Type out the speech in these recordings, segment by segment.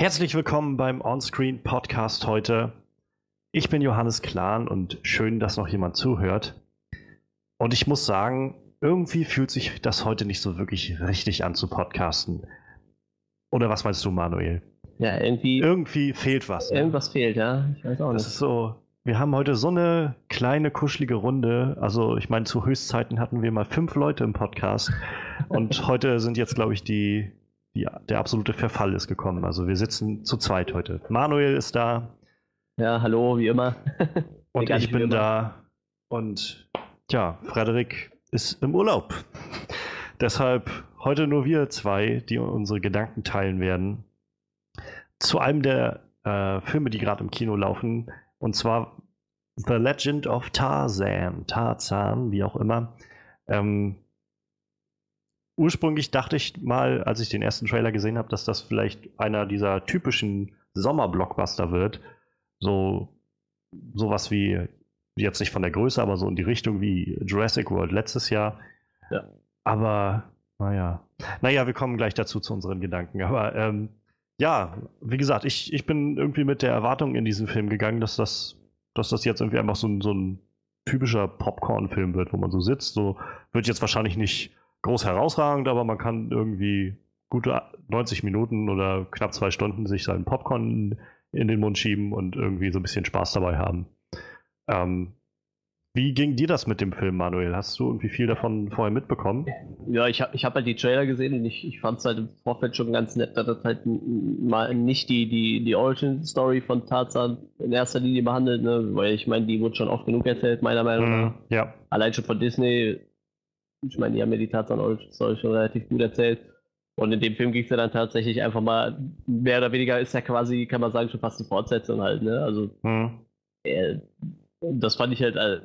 Herzlich willkommen beim Onscreen Podcast heute. Ich bin Johannes Klahn und schön, dass noch jemand zuhört. Und ich muss sagen, irgendwie fühlt sich das heute nicht so wirklich richtig an zu podcasten. Oder was meinst du, Manuel? Ja, irgendwie. Irgendwie fehlt was. Ne? Irgendwas fehlt, ja. Ich weiß auch nicht. Das ist so. Wir haben heute so eine kleine, kuschelige Runde. Also, ich meine, zu Höchstzeiten hatten wir mal fünf Leute im Podcast. und heute sind jetzt, glaube ich, die, die, der absolute Verfall ist gekommen. Also, wir sitzen zu zweit heute. Manuel ist da. Ja, hallo, wie immer. und ich bin da. Und ja, Frederik ist im Urlaub. Deshalb heute nur wir zwei, die unsere Gedanken teilen werden zu einem der äh, Filme, die gerade im Kino laufen, und zwar The Legend of Tarzan, Tarzan, wie auch immer. Ähm, ursprünglich dachte ich mal, als ich den ersten Trailer gesehen habe, dass das vielleicht einer dieser typischen Sommerblockbuster wird. So sowas wie, jetzt nicht von der Größe, aber so in die Richtung wie Jurassic World letztes Jahr. Ja. Aber, naja. Naja, wir kommen gleich dazu zu unseren Gedanken. Aber ähm, ja, wie gesagt, ich, ich bin irgendwie mit der Erwartung in diesen Film gegangen, dass das, dass das jetzt irgendwie einfach so ein, so ein typischer Popcorn-Film wird, wo man so sitzt. So wird jetzt wahrscheinlich nicht groß herausragend, aber man kann irgendwie gute 90 Minuten oder knapp zwei Stunden sich seinen Popcorn in den Mund schieben und irgendwie so ein bisschen Spaß dabei haben. Ähm, wie ging dir das mit dem Film, Manuel? Hast du irgendwie viel davon vorher mitbekommen? Ja, ich habe ich hab halt die Trailer gesehen und ich, ich fand es halt im Vorfeld schon ganz nett, dass das halt mal nicht die, die, die Origin-Story von Tarzan in erster Linie behandelt, ne? weil ich meine, die wurde schon oft genug erzählt, meiner Meinung nach. Mm, ja. Allein schon von Disney. Ich meine, die haben mir die Tarzan-Origin-Story schon relativ gut erzählt. Und in dem Film ging es ja dann tatsächlich einfach mal, mehr oder weniger ist ja quasi, kann man sagen, schon fast eine Fortsetzung halt, ne? Also, mm. äh, das fand ich halt äh,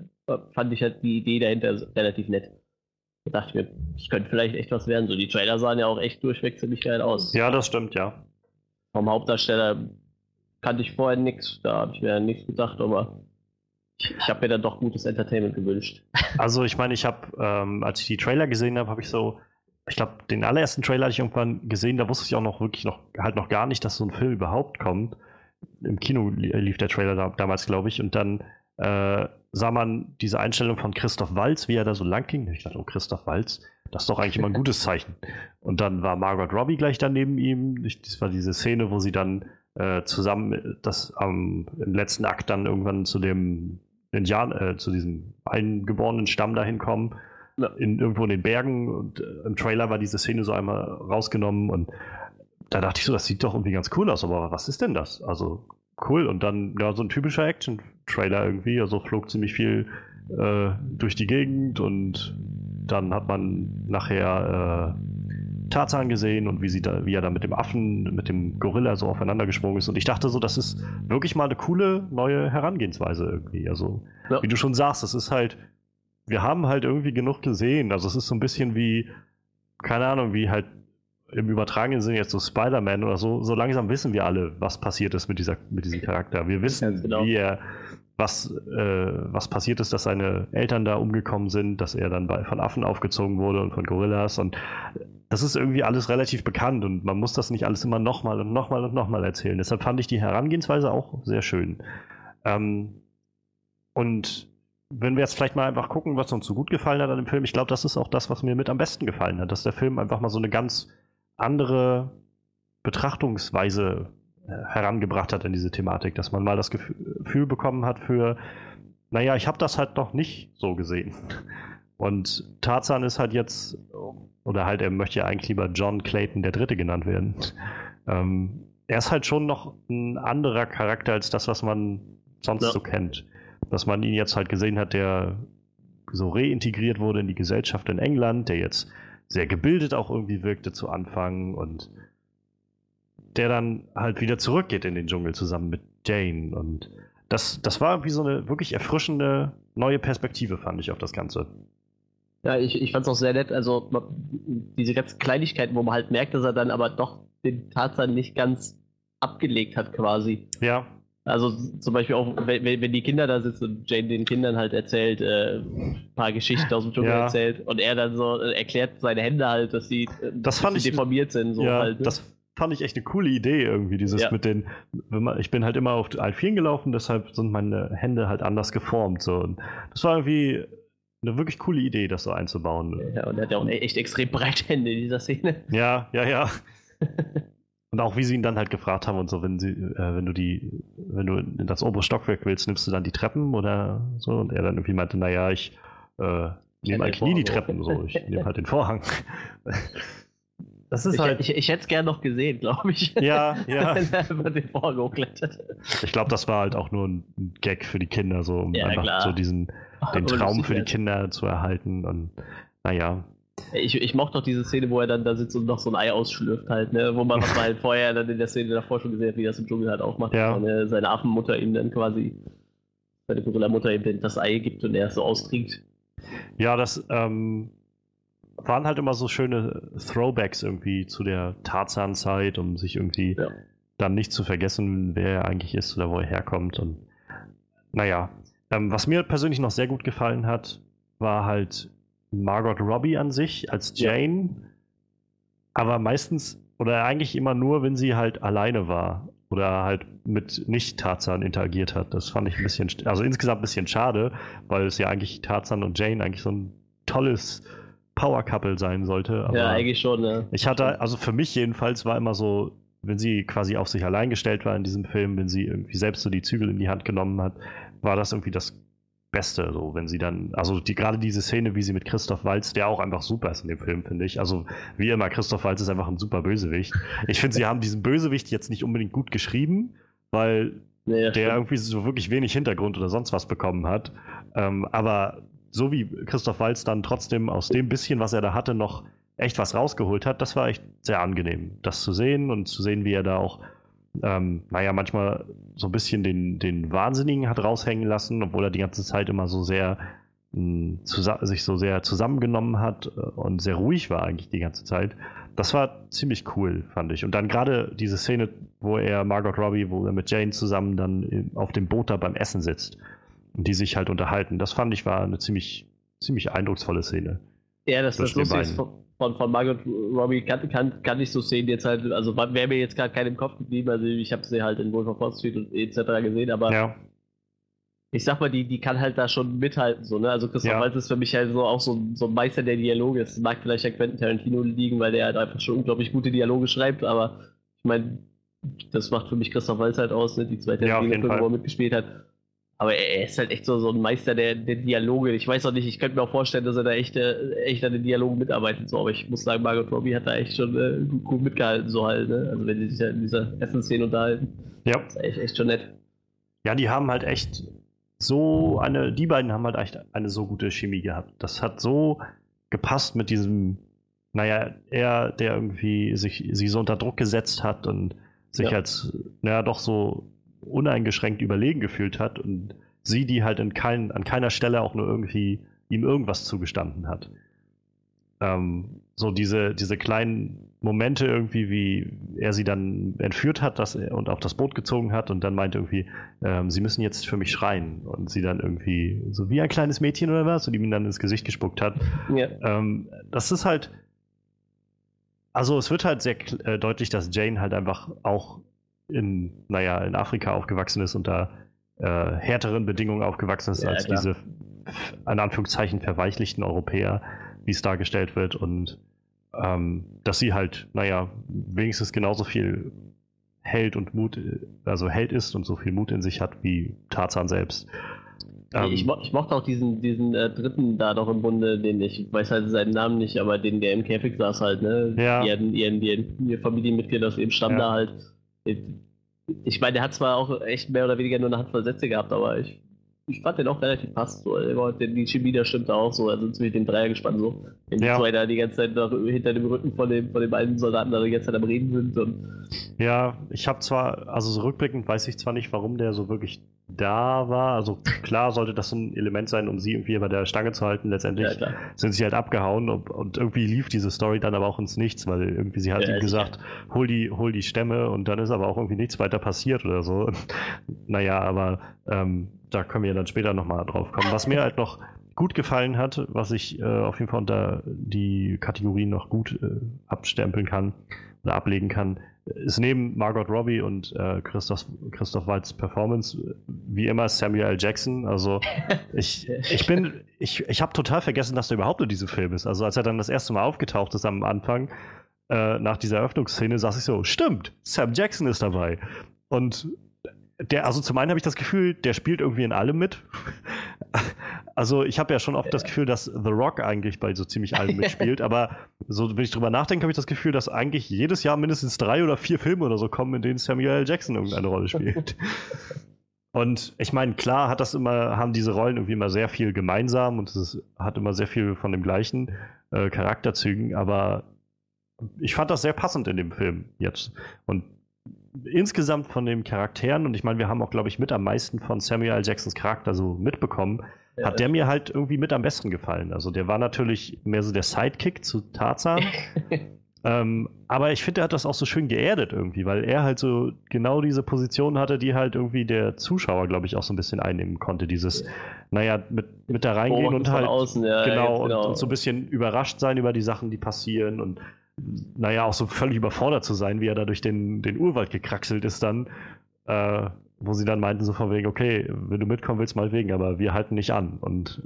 fand ich halt die Idee dahinter relativ nett. Da dachte ich mir, das könnte vielleicht echt was werden. So, die Trailer sahen ja auch echt durchweg ziemlich geil aus. Ja, das stimmt, ja. Vom Hauptdarsteller kannte ich vorher nichts, da habe ich mir nichts gedacht, aber ich, ich habe mir dann doch gutes Entertainment gewünscht. Also ich meine, ich habe, ähm, als ich die Trailer gesehen habe, habe ich so, ich glaube, den allerersten Trailer hatte ich irgendwann gesehen, da wusste ich auch noch wirklich noch halt noch gar nicht, dass so ein Film überhaupt kommt. Im Kino lief der Trailer da, damals, glaube ich, und dann äh, sah man diese Einstellung von Christoph Walz, wie er da so lang ging. Ich dachte, oh, Christoph Walz, das ist doch eigentlich immer ein gutes Zeichen. Und dann war Margot Robbie gleich daneben ihm. Das war diese Szene, wo sie dann äh, zusammen das ähm, im letzten Akt dann irgendwann zu dem Indian, äh, zu diesem eingeborenen Stamm dahin kommen. Ja. In, irgendwo in den Bergen. Und äh, im Trailer war diese Szene so einmal rausgenommen und da dachte ich so, das sieht doch irgendwie ganz cool aus, aber was ist denn das? Also cool. Und dann, ja, so ein typischer Action-Trailer irgendwie. Also flog ziemlich viel äh, durch die Gegend und dann hat man nachher äh, Tarzan gesehen und wie, sie da, wie er da mit dem Affen, mit dem Gorilla so aufeinander gesprungen ist. Und ich dachte so, das ist wirklich mal eine coole neue Herangehensweise irgendwie. Also, ja. wie du schon sagst, das ist halt, wir haben halt irgendwie genug gesehen. Also, es ist so ein bisschen wie, keine Ahnung, wie halt im übertragenen Sinne jetzt so Spider-Man oder so, so langsam wissen wir alle, was passiert ist mit, dieser, mit diesem Charakter. Wir wissen, genau. wie er, was, äh, was passiert ist, dass seine Eltern da umgekommen sind, dass er dann bei, von Affen aufgezogen wurde und von Gorillas und das ist irgendwie alles relativ bekannt und man muss das nicht alles immer nochmal und nochmal und nochmal erzählen. Deshalb fand ich die Herangehensweise auch sehr schön. Ähm, und wenn wir jetzt vielleicht mal einfach gucken, was uns so gut gefallen hat an dem Film, ich glaube, das ist auch das, was mir mit am besten gefallen hat, dass der Film einfach mal so eine ganz andere Betrachtungsweise herangebracht hat in diese Thematik, dass man mal das Gefühl bekommen hat für, naja, ich habe das halt noch nicht so gesehen. Und Tarzan ist halt jetzt, oder halt, er möchte ja eigentlich lieber John Clayton der Dritte genannt werden. Ähm, er ist halt schon noch ein anderer Charakter als das, was man sonst ja. so kennt. Dass man ihn jetzt halt gesehen hat, der so reintegriert wurde in die Gesellschaft in England, der jetzt sehr gebildet auch irgendwie wirkte zu Anfang und der dann halt wieder zurückgeht in den Dschungel zusammen mit Jane. Und das, das war irgendwie so eine wirklich erfrischende neue Perspektive, fand ich auf das Ganze. Ja, ich, ich fand es auch sehr nett. Also diese ganzen Kleinigkeiten, wo man halt merkt, dass er dann aber doch den Tarzan nicht ganz abgelegt hat, quasi. Ja. Also zum Beispiel auch, wenn, wenn die Kinder da sitzen und Jane den Kindern halt erzählt, äh, ein paar Geschichten aus dem Dschungel ja. erzählt und er dann so äh, erklärt seine Hände halt, dass sie, das dass sie ich, deformiert sind. So ja, halt, ne? das, fand ich echt eine coole Idee irgendwie, dieses ja. mit den, man, ich bin halt immer auf Vieren gelaufen, deshalb sind meine Hände halt anders geformt. So. Und das war irgendwie eine wirklich coole Idee, das so einzubauen. Ja, und er hat ja auch echt extrem breite Hände in dieser Szene. Ja, ja, ja. und auch wie sie ihn dann halt gefragt haben und so, wenn sie, äh, wenn du die, wenn du in das obere Stockwerk willst, nimmst du dann die Treppen oder so? Und er dann irgendwie meinte, naja, ich äh, nehme eigentlich nie die Treppen, so, ich nehme halt den Vorhang. Das ist ich, halt. Ich, ich hätte es gerne noch gesehen, glaube ich. Ja, ja. Wenn er über den Vorhang hochklettert. Ich glaube, das war halt auch nur ein Gag für die Kinder, so um ja, einfach klar. so diesen den Traum für die Kinder zu erhalten. Und naja. Ich, ich mochte auch diese Szene, wo er dann da sitzt und noch so ein Ei ausschlürft halt, ne? Wo man was halt vorher dann in der Szene davor schon gesehen hat, wie das im Dschungel halt auch macht. Ja. Seine, seine Affenmutter ihm dann quasi, seine Gorilla-Mutter ihm das Ei gibt und er es so austrinkt. Ja, das, ähm, waren halt immer so schöne Throwbacks irgendwie zu der Tarzan-Zeit, um sich irgendwie ja. dann nicht zu vergessen, wer er eigentlich ist oder wo er herkommt. Und naja, ähm, was mir persönlich noch sehr gut gefallen hat, war halt Margot Robbie an sich als Jane, ja. aber meistens oder eigentlich immer nur, wenn sie halt alleine war oder halt mit Nicht-Tarzan interagiert hat. Das fand ich ein bisschen, also insgesamt ein bisschen schade, weil es ja eigentlich Tarzan und Jane eigentlich so ein tolles Power Couple sein sollte. ja, eigentlich schon, ne? Ich hatte, also für mich jedenfalls war immer so, wenn sie quasi auf sich allein gestellt war in diesem Film, wenn sie irgendwie selbst so die Zügel in die Hand genommen hat, war das irgendwie das Beste, so wenn sie dann, also die, gerade diese Szene, wie sie mit Christoph Walz, der auch einfach super ist in dem Film, finde ich. Also wie immer, Christoph Walz ist einfach ein super Bösewicht. Ich finde, sie haben diesen Bösewicht jetzt nicht unbedingt gut geschrieben, weil nee, der stimmt. irgendwie so wirklich wenig Hintergrund oder sonst was bekommen hat. Ähm, aber so wie Christoph Walz dann trotzdem aus dem bisschen, was er da hatte, noch echt was rausgeholt hat, das war echt sehr angenehm, das zu sehen und zu sehen, wie er da auch, ähm, naja, manchmal so ein bisschen den, den Wahnsinnigen hat raushängen lassen, obwohl er die ganze Zeit immer so sehr hm, sich so sehr zusammengenommen hat äh, und sehr ruhig war eigentlich die ganze Zeit. Das war ziemlich cool, fand ich. Und dann gerade diese Szene, wo er Margot Robbie, wo er mit Jane zusammen dann auf dem Boot da beim Essen sitzt und die sich halt unterhalten. Das fand ich war eine ziemlich, ziemlich eindrucksvolle Szene. Ja, das, das Lustige ist von, von, von Margot Robbie kann, kann, kann ich so sehen jetzt halt, also wäre mir jetzt gerade kein im Kopf geblieben, also ich habe sie halt in Wolf of Wall Street und etc. gesehen, aber ja. ich sag mal, die, die kann halt da schon mithalten, so, ne? Also Christoph ja. Waltz ist für mich halt so auch so, so ein Meister der Dialoge. Es mag vielleicht ja Quentin Tarantino liegen, weil der halt einfach schon unglaublich gute Dialoge schreibt, aber ich meine, das macht für mich Christoph Waltz halt aus, ne? Die zweite ja, Tarantino-Filme, wo er mitgespielt hat. Aber er ist halt echt so, so ein Meister der, der Dialoge. Ich weiß auch nicht, ich könnte mir auch vorstellen, dass er da echt, äh, echt an den Dialogen mitarbeitet. So. Aber ich muss sagen, Margot Robbie hat da echt schon äh, gut, gut, mitgehalten, so halt. Ne? Also wenn die sich ja in dieser Essensszene unterhalten. Ja. Das ist echt, echt schon nett. Ja, die haben halt echt so eine, die beiden haben halt echt eine so gute Chemie gehabt. Das hat so gepasst mit diesem, naja, er, der irgendwie sich sie so unter Druck gesetzt hat und sich ja. als, naja, doch so uneingeschränkt überlegen gefühlt hat und sie, die halt in kein, an keiner Stelle auch nur irgendwie ihm irgendwas zugestanden hat. Ähm, so diese, diese kleinen Momente irgendwie, wie er sie dann entführt hat dass er, und auf das Boot gezogen hat und dann meinte irgendwie, ähm, sie müssen jetzt für mich schreien und sie dann irgendwie so wie ein kleines Mädchen oder was und ihm dann ins Gesicht gespuckt hat. Ja. Ähm, das ist halt, also es wird halt sehr äh, deutlich, dass Jane halt einfach auch in, naja, in Afrika aufgewachsen ist und da äh, härteren Bedingungen aufgewachsen ist ja, als klar. diese, in Anführungszeichen, verweichlichten Europäer, wie es dargestellt wird. Und ähm, dass sie halt, naja, wenigstens genauso viel Held und Mut, also Held ist und so viel Mut in sich hat wie Tarzan selbst. Ähm, ich, ich, mochte auch diesen, diesen äh, dritten da doch im Bunde, den ich weiß halt seinen Namen nicht, aber den der im Käfig saß halt, ne? Ja. Hatten ihren, ihren, ihr Familienmitglied aus dem Stamm ja. da halt ich meine, der hat zwar auch echt mehr oder weniger nur eine Handvoll Sätze gehabt, aber ich, ich fand den auch relativ passt. So. Die Chemie, der stimmte auch so. Also zwischen den Dreier gespannt so. Wenn ja. die zwei da die ganze Zeit noch hinter dem Rücken von, dem, von den beiden Soldaten da die ganze Zeit am Reden sind. Und ja, ich habe zwar, also so rückblickend weiß ich zwar nicht, warum der so wirklich da war. Also klar sollte das so ein Element sein, um sie irgendwie bei der Stange zu halten. Letztendlich ja, sind sie halt abgehauen und, und, irgendwie lief diese Story dann aber auch ins Nichts, weil irgendwie sie hat ja, ihm gesagt, hol die, hol die Stämme und dann ist aber auch irgendwie nichts weiter passiert oder so. naja, aber ähm, da können wir dann später nochmal drauf kommen. Was mir halt noch gut gefallen hat, was ich äh, auf jeden Fall unter die Kategorien noch gut äh, abstempeln kann oder ablegen kann, ist neben Margot Robbie und äh, Christoph, Christoph Waltz Performance wie immer Samuel L. Jackson. Also ich, ich bin, ich, ich habe total vergessen, dass er überhaupt in diesem Film ist. Also als er dann das erste Mal aufgetaucht ist am Anfang, äh, nach dieser Eröffnungsszene, saß ich so, stimmt, Sam Jackson ist dabei. Und der, also zum einen habe ich das Gefühl, der spielt irgendwie in allem mit. Also ich habe ja schon oft das Gefühl, dass The Rock eigentlich bei so ziemlich allem mitspielt, aber so, wenn ich drüber nachdenke, habe ich das Gefühl, dass eigentlich jedes Jahr mindestens drei oder vier Filme oder so kommen, in denen Samuel L. Jackson irgendeine Rolle spielt. Und ich meine, klar hat das immer, haben diese Rollen irgendwie immer sehr viel gemeinsam und es hat immer sehr viel von dem gleichen äh, Charakterzügen, aber ich fand das sehr passend in dem Film jetzt. Und insgesamt von den Charakteren, und ich meine, wir haben auch, glaube ich, mit am meisten von Samuel L. Jacksons Charakter so mitbekommen, ja, hat der mir halt irgendwie mit am besten gefallen. Also der war natürlich mehr so der Sidekick zu Tarzan. ähm, aber ich finde, er hat das auch so schön geerdet irgendwie, weil er halt so genau diese Position hatte, die halt irgendwie der Zuschauer, glaube ich, auch so ein bisschen einnehmen konnte. Dieses, ja. naja, mit, mit da reingehen und halt außen, ja, genau, genau. Und, und, so ein bisschen überrascht sein über die Sachen, die passieren und naja, auch so völlig überfordert zu sein, wie er da durch den, den Urwald gekraxelt ist dann, äh, wo sie dann meinten so von wegen, okay, wenn du mitkommen willst, mal wegen, aber wir halten nicht an und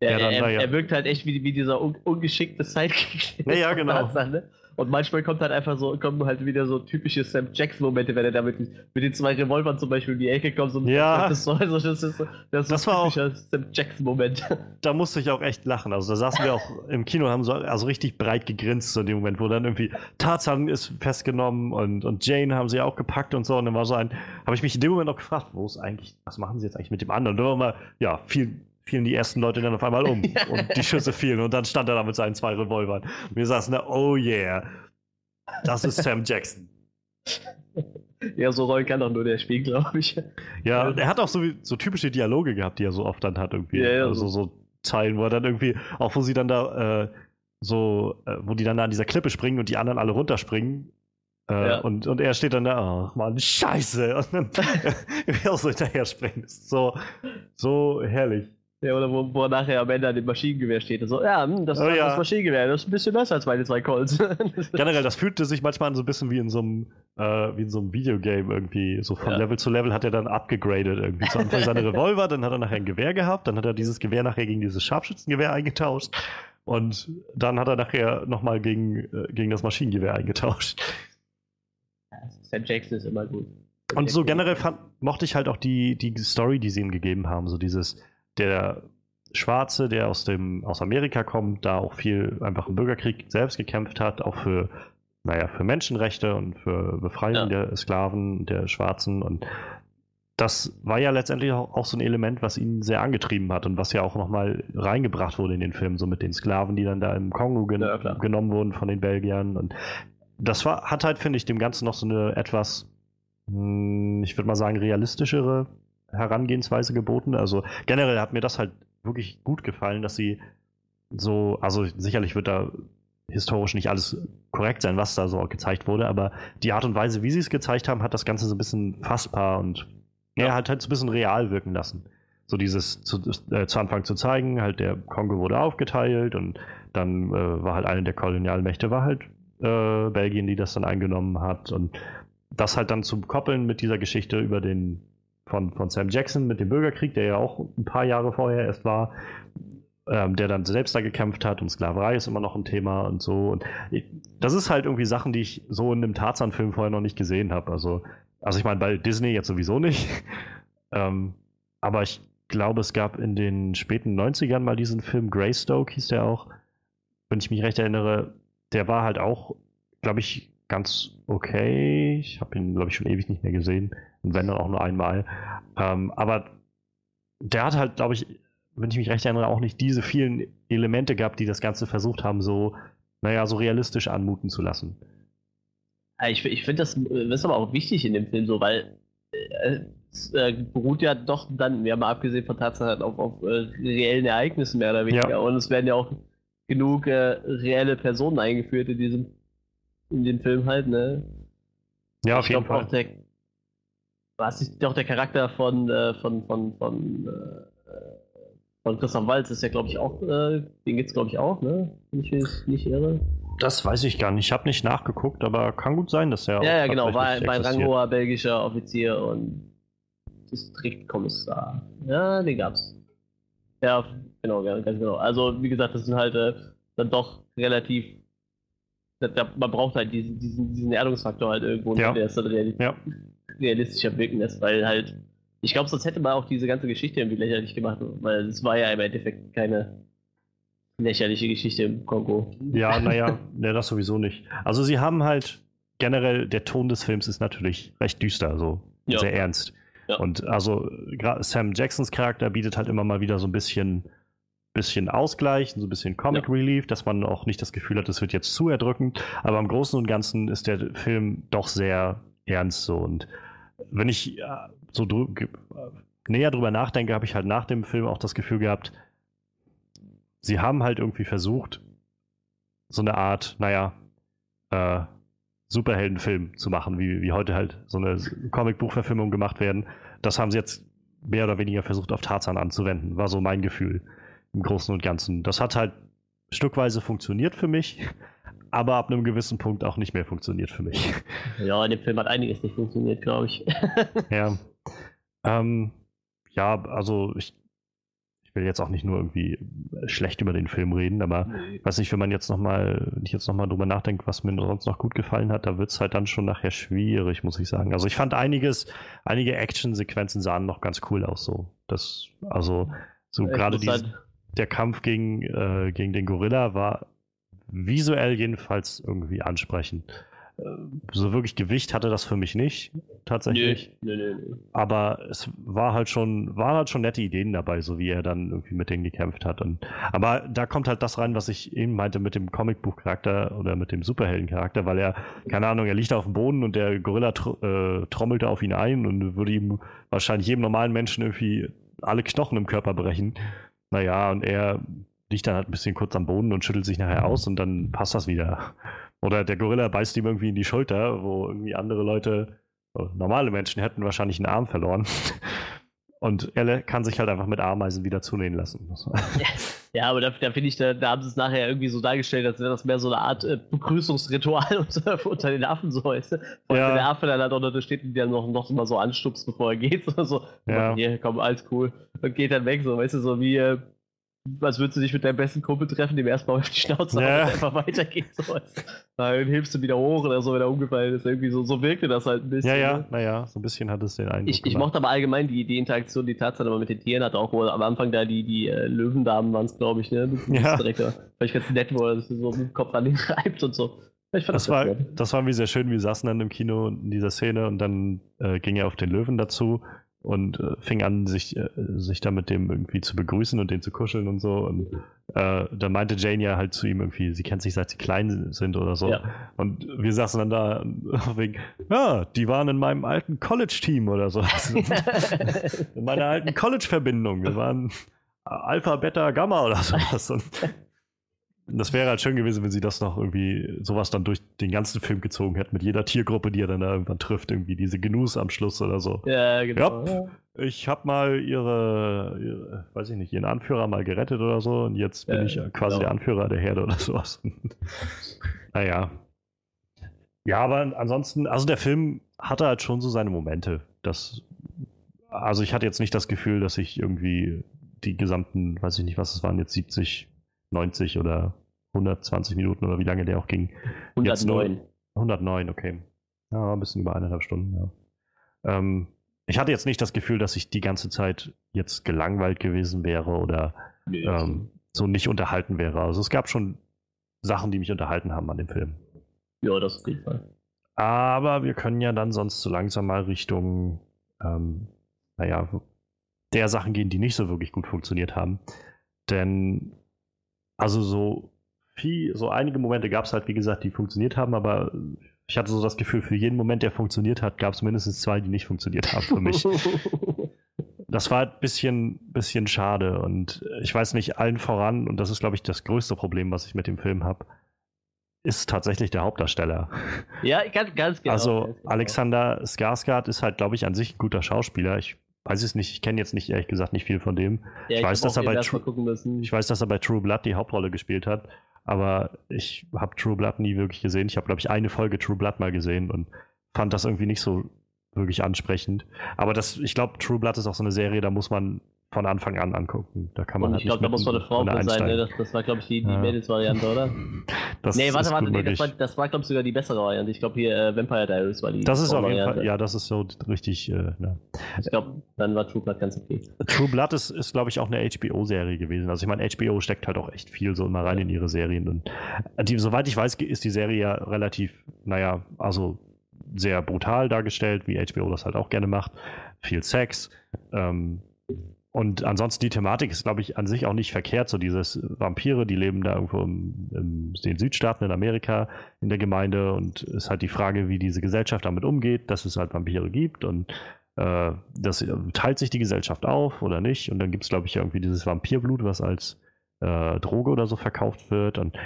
ja, dann, er, naja. er, wirkt halt echt wie, wie dieser un ungeschickte Sidekick. Ja, ja genau. ne? Und manchmal kommt halt einfach so, kommen halt wieder so typische Sam Jackson-Momente, wenn er da mit, mit den zwei Revolvern zum Beispiel in die Ecke kommt. Und ja. Das, so, das ist, das ist das so ein typischer Sam Jackson-Moment. Da musste ich auch echt lachen. Also da saßen wir auch im Kino und haben so also richtig breit gegrinst, so in dem Moment, wo dann irgendwie Tarzan ist festgenommen und, und Jane haben sie auch gepackt und so. Und dann war so ein, habe ich mich in dem Moment auch gefragt, wo ist eigentlich, was machen sie jetzt eigentlich mit dem anderen? Und dann war mal, ja, viel fielen die ersten Leute dann auf einmal um und die Schüsse fielen und dann stand er da mit seinen zwei Revolvern. Und wir saßen da, oh yeah, das ist Sam Jackson. Ja, so rollen kann doch nur der Spiel, glaube ich. Ja, er hat auch so, so typische Dialoge gehabt, die er so oft dann hat irgendwie. Ja, ja, also so Zeilen, wo er dann irgendwie, auch wo sie dann da äh, so, äh, wo die dann da an dieser Klippe springen und die anderen alle runterspringen. Äh, ja. und, und er steht dann da, ach man, scheiße. Und dann auch so hinterher springen. So, so herrlich. Ja, oder wo, wo er nachher am Ende an dem Maschinengewehr steht. Und so, ja, hm, das, oh, ja. das Maschinengewehr, das ist ein bisschen besser als meine zwei Colts. Generell, das fühlte sich manchmal so ein bisschen wie in so einem, äh, wie in so einem Videogame irgendwie. So von Ja. Level zu Level hat er dann upgegradet irgendwie. Zu Anfang seine Revolver, dann hat er nachher ein Gewehr gehabt, dann hat er dieses Gewehr nachher gegen dieses Scharfschützengewehr eingetauscht. Und dann hat er nachher nochmal gegen, äh, gegen das Maschinengewehr eingetauscht. Sam Jackson ist immer gut. Und so generell fand, mochte ich halt auch die, die Story, die sie ihm gegeben haben. So dieses, der Schwarze, der aus, dem, aus Amerika kommt, da auch viel einfach im Bürgerkrieg selbst gekämpft hat, auch für, naja, für Menschenrechte und für Befreiung Ja. der Sklaven, der Schwarzen. Und das war ja letztendlich auch, auch so ein Element, was ihn sehr angetrieben hat und was ja auch nochmal reingebracht wurde in den Film, so mit den Sklaven, die dann da im Kongo gen Ja, genommen wurden von den Belgiern. Und das war, hat halt, finde ich, dem Ganzen noch so eine etwas, hm, ich würde mal sagen, realistischere Herangehensweise geboten. Also generell hat mir das halt wirklich gut gefallen, dass sie so, also sicherlich wird da historisch nicht alles korrekt sein, was da so gezeigt wurde, aber die Art und Weise, wie sie es gezeigt haben, hat das Ganze so ein bisschen fassbar und ja, Ja. halt halt so ein bisschen real wirken lassen. So dieses zu, äh, zu Anfang zu zeigen, halt der Kongo wurde aufgeteilt und dann äh, war halt eine der Kolonialmächte, war halt äh, Belgien, die das dann eingenommen hat und das halt dann zu koppeln mit dieser Geschichte über den von, von Sam Jackson mit dem Bürgerkrieg, der ja auch ein paar Jahre vorher erst war, ähm, der dann selbst da gekämpft hat und Sklaverei ist immer noch ein Thema und so. Und das ist halt irgendwie Sachen, die ich so in einem Tarzan-Film vorher noch nicht gesehen habe. Also, also ich meine, bei Disney jetzt sowieso nicht. ähm, aber ich glaube, es gab in den späten 90ern mal diesen Film Greystoke, hieß der auch. Wenn ich mich recht erinnere, der war halt auch, glaube ich, ganz okay. Ich habe ihn, glaube ich, schon ewig nicht mehr gesehen. Und wenn dann auch nur einmal. Ähm, aber der hat halt, glaube ich, wenn ich mich recht erinnere, auch nicht diese vielen Elemente gehabt, die das Ganze versucht haben, so, naja, so realistisch anmuten zu lassen. Ich, ich finde, das, äh, das ist aber auch wichtig in dem Film so, weil äh, es äh, beruht ja doch dann, wir haben mal abgesehen von Tatsachen, auf, auf äh, reellen Ereignissen mehr oder weniger. Ja. Und es werden ja auch genug äh, reelle Personen eingeführt in diesem in dem Film halt, ne? Ja, auf ich jeden glaube Fall. auch der, was ist doch der Charakter von, äh, von, von, von, äh, von Christoph Walz ist ja, glaube ich, auch, äh, den es, glaube ich, auch, ne? Wenn ich mich nicht irre. Das weiß ich gar nicht. Ich habe nicht nachgeguckt, aber kann gut sein, dass er. Ja, ja, genau. War, ein ranghoher belgischer Offizier und Distriktkommissar. Ja, den gab's. Ja, genau, ganz genau. Also, wie gesagt, das sind halt äh, dann doch relativ. Da, man braucht halt diesen, diesen, diesen Erdungsfaktor halt irgendwo, ja. der es dann realistisch, ja. Realistischer wirken lässt, weil halt. Ich glaube, sonst hätte man auch diese ganze Geschichte irgendwie lächerlich gemacht, weil es war ja im Endeffekt keine lächerliche Geschichte im Kongo. Ja, naja, ne, das sowieso nicht. Also sie haben halt generell, der Ton des Films ist natürlich recht düster, so ja. sehr ernst. Ja. Und also Sam Jacksons Charakter bietet halt immer mal wieder so ein bisschen, bisschen Ausgleich, so ein bisschen Comic ja. Relief, dass man auch nicht das Gefühl hat, es wird jetzt zu erdrückend. Aber im Großen und Ganzen ist der Film doch sehr ernst so. Und wenn ich äh, so drü näher drüber nachdenke, habe ich halt nach dem Film auch das Gefühl gehabt, sie haben halt irgendwie versucht, so eine Art, naja, äh, Superheldenfilm zu machen, wie, wie heute halt so eine Comicbuchverfilmung gemacht werden. Das haben sie jetzt mehr oder weniger versucht auf Tarzan anzuwenden, war so mein Gefühl im Großen und Ganzen. Das hat halt stückweise funktioniert für mich, aber ab einem gewissen Punkt auch nicht mehr funktioniert für mich. Ja, in dem Film hat einiges nicht funktioniert, glaube ich. ja. Ähm, ja, also ich ich will jetzt auch nicht nur irgendwie schlecht über den Film reden, aber nee. weiß nicht, wenn man jetzt nochmal, wenn ich jetzt nochmal drüber nachdenke, was mir sonst noch gut gefallen hat, da wird es halt dann schon nachher schwierig, muss ich sagen. Also ich fand einiges, einige Action-Sequenzen sahen noch ganz cool aus, so. Das, also, so gerade der Kampf gegen, äh, gegen den Gorilla war visuell jedenfalls irgendwie ansprechend so wirklich Gewicht hatte das für mich nicht, tatsächlich. Nee, nee, nee, Aber es war halt schon, waren halt schon nette Ideen dabei, so wie er dann irgendwie mit denen gekämpft hat. Und, aber da kommt halt das rein, was ich eben meinte mit dem Comicbuch-Charakter oder mit dem Superhelden-Charakter, weil er, keine Ahnung, er liegt auf dem Boden und der Gorilla tr äh, trommelte auf ihn ein und würde ihm wahrscheinlich jedem normalen Menschen irgendwie alle Knochen im Körper brechen. Naja, und er liegt dann halt ein bisschen kurz am Boden und schüttelt sich nachher aus und dann passt das wieder. Oder der Gorilla beißt ihm irgendwie in die Schulter, wo irgendwie andere Leute, äh, normale Menschen hätten wahrscheinlich einen Arm verloren. Und er kann sich halt einfach mit Ameisen wieder zunähen lassen. Ja, aber da, da finde ich, da, da, haben sie es nachher irgendwie so dargestellt, als wäre das mehr so eine Art äh, Begrüßungsritual unter, unter, den Affen so weißt du? Und ja. der Affe dann halt auch da steht und der noch, noch mal so anstupst, bevor er geht. So, so ja. hier, komm, alles cool. Und geht dann weg, so, weißt du, so wie, äh, als würdest du dich mit deinem besten Kumpel treffen, dem erstmal auf die Schnauze ja. und einfach weitergeht. So. Dann hilfst du wieder hoch oder so, wenn er umgefallen ist. Irgendwie so, so wirkte das halt ein bisschen. Ja, ja, ne? naja, so ein bisschen hat es den Eindruck. Ich, ich mochte aber allgemein die, die Interaktion, die Tatsache, mit den Tieren hat auch, wo am Anfang da die, die äh, Löwendamen waren es, glaube ich, ne? Ja. Direkt, weil ich ganz nett, wo er sich so mit dem Kopf an ihn reibt und so. Das, das, war, das war wie sehr schön. Wir saßen dann im Kino in dieser Szene und dann äh, ging er auf den Löwen dazu und äh, fing an, sich, äh, sich da mit dem irgendwie zu begrüßen und den zu kuscheln und so. Und äh, dann meinte Jane ja halt zu ihm irgendwie, sie kennt sich seit sie klein sind oder so. Ja. Und wir saßen dann da wegen, ja, die waren in meinem alten College-Team oder so. in meiner alten College-Verbindung. Wir waren Alpha, Beta, Gamma oder sowas. Und das wäre halt schön gewesen, wenn sie das noch irgendwie sowas dann durch den ganzen Film gezogen hätte, mit jeder Tiergruppe, die er dann da irgendwann trifft, irgendwie diese Genuss am Schluss oder so. Ja, genau. Ja, ich habe mal ihre, ihre, weiß ich nicht, ihren Anführer mal gerettet oder so und jetzt bin ja, ich quasi genau. der Anführer der Herde oder sowas. naja. Ja, aber ansonsten, also der Film hatte halt schon so seine Momente. Das, also ich hatte jetzt nicht das Gefühl, dass ich irgendwie die gesamten, weiß ich nicht, was es waren, jetzt 70 90 oder 120 Minuten oder wie lange der auch ging. 109. 109, okay. Ja, ein bisschen über eineinhalb Stunden, ja. Ähm, ich hatte jetzt nicht das Gefühl, dass ich die ganze Zeit jetzt gelangweilt gewesen wäre oder nee, ähm, so nicht unterhalten wäre. Also es gab schon Sachen, die mich unterhalten haben an dem Film. Ja, das auf jeden Fall. Aber wir können ja dann sonst so langsam mal Richtung, ähm, naja, der Sachen gehen, die nicht so wirklich gut funktioniert haben. Denn also so viel, so einige Momente gab es halt, wie gesagt, die funktioniert haben, aber ich hatte so das Gefühl, für jeden Moment, der funktioniert hat, gab es mindestens zwei, die nicht funktioniert haben für mich. das war ein bisschen, bisschen schade und ich weiß nicht, allen voran, und das ist, glaube ich, das größte Problem, was ich mit dem Film habe. ist tatsächlich der Hauptdarsteller. Ja, ganz, ganz genau. Also. Alexander Skarsgård ist halt, glaube ich, an sich ein guter Schauspieler. Ich weiß es nicht, ich kenne jetzt nicht ehrlich gesagt nicht viel von dem. Ja, ich weiß, hab dass er bei. Ich weiß, dass er bei True Blood die Hauptrolle gespielt hat, aber ich habe True Blood nie wirklich gesehen. Ich habe, glaube ich, eine Folge True Blood mal gesehen und fand das irgendwie nicht so wirklich ansprechend. Aber das, ich glaube, True Blood ist auch so eine Serie, da muss man von Anfang an angucken. Da kann man Und halt ich glaube, da muss man eine Frau sein, ne? Das, das war, glaube ich, die, die Ja. Mädels-Variante, oder? Das nee, warte, warte, nee, das war, das war glaube ich, sogar die bessere Variante. Ich glaube, hier äh, Vampire Diaries war die Das ist auf jeden. Fall, ja, das ist so richtig. Äh, ja. Ich glaube, dann war True Blood ganz okay. True Blood ist, ist glaube ich, auch eine HBO-Serie gewesen. Also ich meine, HBO steckt halt auch echt viel so immer rein in ihre Serien. Und die, soweit ich weiß, ist die Serie ja relativ, naja, also sehr brutal dargestellt, wie HBO das halt auch gerne macht. Viel Sex. Ähm, und ansonsten die Thematik ist, glaube ich, an sich auch nicht verkehrt. So dieses Vampire, die leben da irgendwo im, im den Südstaaten in Amerika in der Gemeinde und es ist halt die Frage, wie diese Gesellschaft damit umgeht, dass es halt Vampire gibt und äh, das teilt sich die Gesellschaft auf oder nicht. Und dann gibt es, glaube ich, irgendwie dieses Vampirblut, was als äh, Droge oder so verkauft wird. Und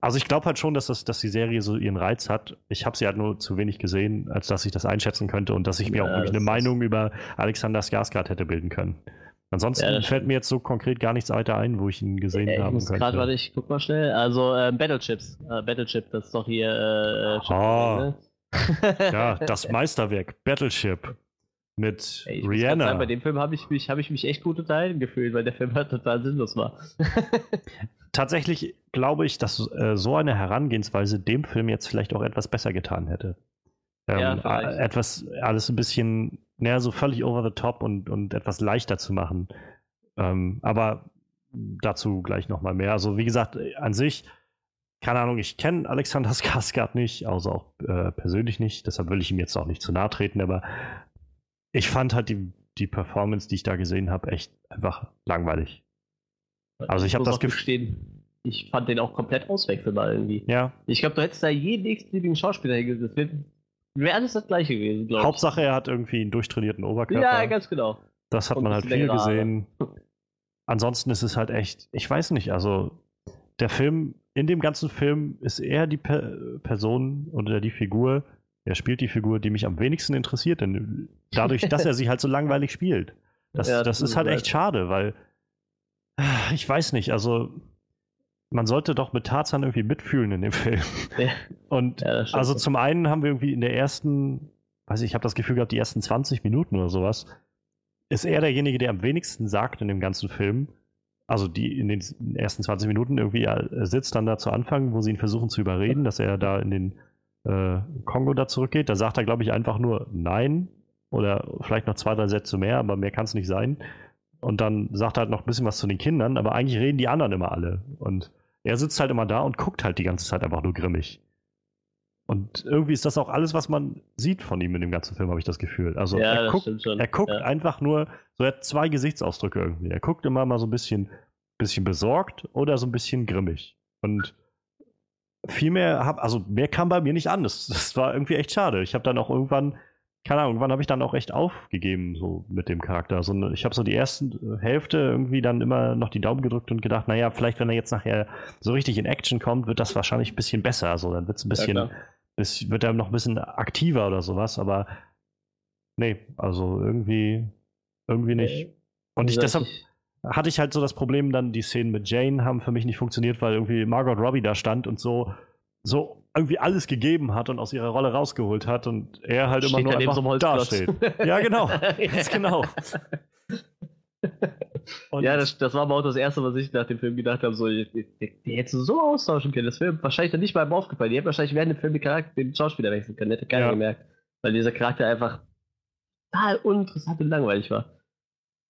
also ich glaube halt schon, dass, das, dass die Serie so ihren Reiz hat. Ich habe sie halt nur zu wenig gesehen, als dass ich das einschätzen könnte und dass ich mir Ja, auch wirklich eine Meinung über Alexander Skarsgård hätte bilden können. Ansonsten Ja, fällt mir jetzt so konkret gar nichts weiter ein, wo ich ihn gesehen Äh, könnte. gerade, warte, ich guck mal schnell. Also, ähm, Battlechips. Äh, Battleship, das ist doch hier. Äh, Ah. ne? Ja, das Meisterwerk, Battleship mit Ey, Rihanna. Sagen, bei dem Film habe ich, mich, hab ich mich echt gut unterhalten gefühlt, weil der Film halt total sinnlos war. Tatsächlich glaube ich, dass äh, so eine Herangehensweise dem Film jetzt vielleicht auch etwas besser getan hätte. Ähm, Ja, äh, etwas, alles ein bisschen, naja, so völlig over the top und, und etwas leichter zu machen. Ähm, aber dazu gleich nochmal mehr. Also, wie gesagt, an sich, keine Ahnung, ich kenne Alexander Skarsgård nicht, also auch äh, persönlich nicht, deshalb will ich ihm jetzt auch nicht zu nahe treten, aber ich fand halt die, die Performance, die ich da gesehen habe, echt einfach langweilig. Also ich hab muss das auch Gef- gestehen, ich fand den auch komplett auswechselbar irgendwie. Ja, Ich glaube, du hättest da jeden nächsten Schauspieler hingesetzt. Wäre wär alles das gleiche gewesen, glaube ich. Hauptsache, er hat irgendwie einen durchtrainierten Oberkörper. Ja, ganz genau. das hat und man halt viel Haare. gesehen. Ansonsten ist es halt echt, ich weiß nicht, also der Film, in dem ganzen Film ist er die per Person oder die Figur, er spielt die Figur, die mich am wenigsten interessiert, denn dadurch, dass er sie halt so langweilig spielt. Das, Ja, das das ist halt echt schade, weil ich weiß nicht, also man sollte doch mit Tarzan irgendwie mitfühlen in dem Film. Ja. Und Ja, also zum einen haben wir irgendwie in der ersten, weiß ich, ich habe das Gefühl gehabt, die ersten 20 Minuten oder sowas, ist er derjenige, der am wenigsten sagt in dem ganzen Film. Also die in den ersten 20 Minuten irgendwie sitzt dann da zu Anfang, wo sie ihn versuchen zu überreden, dass er da in den äh, Kongo da zurückgeht. Da sagt er, glaube ich, einfach nur Nein oder vielleicht noch zwei, drei Sätze mehr, aber mehr kann es nicht sein. Und dann sagt er halt noch ein bisschen was zu den Kindern, aber eigentlich reden die anderen immer alle. Und er sitzt halt immer da und guckt halt die ganze Zeit einfach nur grimmig. Und irgendwie ist das auch alles, was man sieht von ihm in dem ganzen Film, habe ich das Gefühl. Also ja, er guckt, er guckt ja. einfach nur, so er hat zwei Gesichtsausdrücke irgendwie. Er guckt immer mal so ein bisschen, bisschen besorgt oder so ein bisschen grimmig. Und viel mehr hab, also mehr kam bei mir nicht an. Das, das war irgendwie echt schade. Ich habe dann auch irgendwann, keine Ahnung, irgendwann habe ich dann auch echt aufgegeben, so mit dem Charakter. Also ich habe so die ersten Hälfte irgendwie dann immer noch die Daumen gedrückt und gedacht, naja, vielleicht, wenn er jetzt nachher so richtig in Action kommt, wird das wahrscheinlich ein bisschen besser. Also dann wird es ein bisschen, Ja, bis, wird er noch ein bisschen aktiver oder sowas, aber nee, also irgendwie, irgendwie nicht. Und ich deshalb hatte ich halt so das Problem, dann die Szenen mit Jane haben für mich nicht funktioniert, weil irgendwie Margot Robbie da stand und so, so irgendwie alles gegeben hat und aus ihrer Rolle rausgeholt hat und er halt immer Steht nur daneben einfach so einem da steht. Ja, genau. Ganz genau. Und ja, das, das war aber auch das Erste, was ich nach dem Film gedacht habe. So, die, die, hättest du so austauschen können. Das wäre wahrscheinlich dann nicht mal aufgefallen. Die hätten wahrscheinlich während dem Film den, Charakter, den Schauspieler wechseln können. Hätte keiner Ja. gemerkt. Weil dieser Charakter einfach total uninteressant und langweilig war.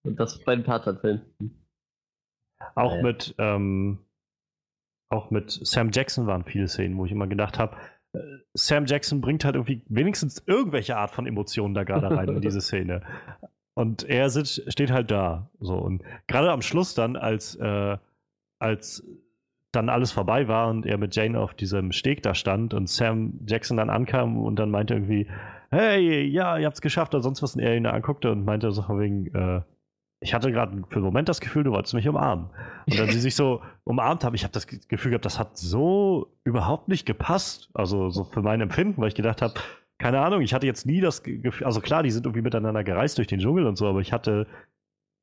Und das bei dem Tarzan-Film. auch Ja. mit ähm, auch mit Sam Jackson waren viele Szenen, wo ich immer gedacht habe, äh, Sam Jackson bringt halt irgendwie wenigstens irgendwelche Art von Emotionen da gerade rein in diese Szene. Und er sitzt, steht halt da. So. Und gerade am Schluss dann, als, äh, als dann alles vorbei war und er mit Jane auf diesem Steg da stand und Sam Jackson dann ankam und dann meinte irgendwie, hey, ja, ihr habt's geschafft oder sonst was und er ihn anguckte und meinte so von wegen, äh, ich hatte gerade für einen Moment das Gefühl, du wolltest mich umarmen. Und dann sie sich so umarmt haben, ich habe das Gefühl gehabt, das hat so überhaupt nicht gepasst. Also so für mein Empfinden, weil ich gedacht habe, keine Ahnung, ich hatte jetzt nie das Gefühl, also klar, die sind irgendwie miteinander gereist durch den Dschungel und so, aber ich hatte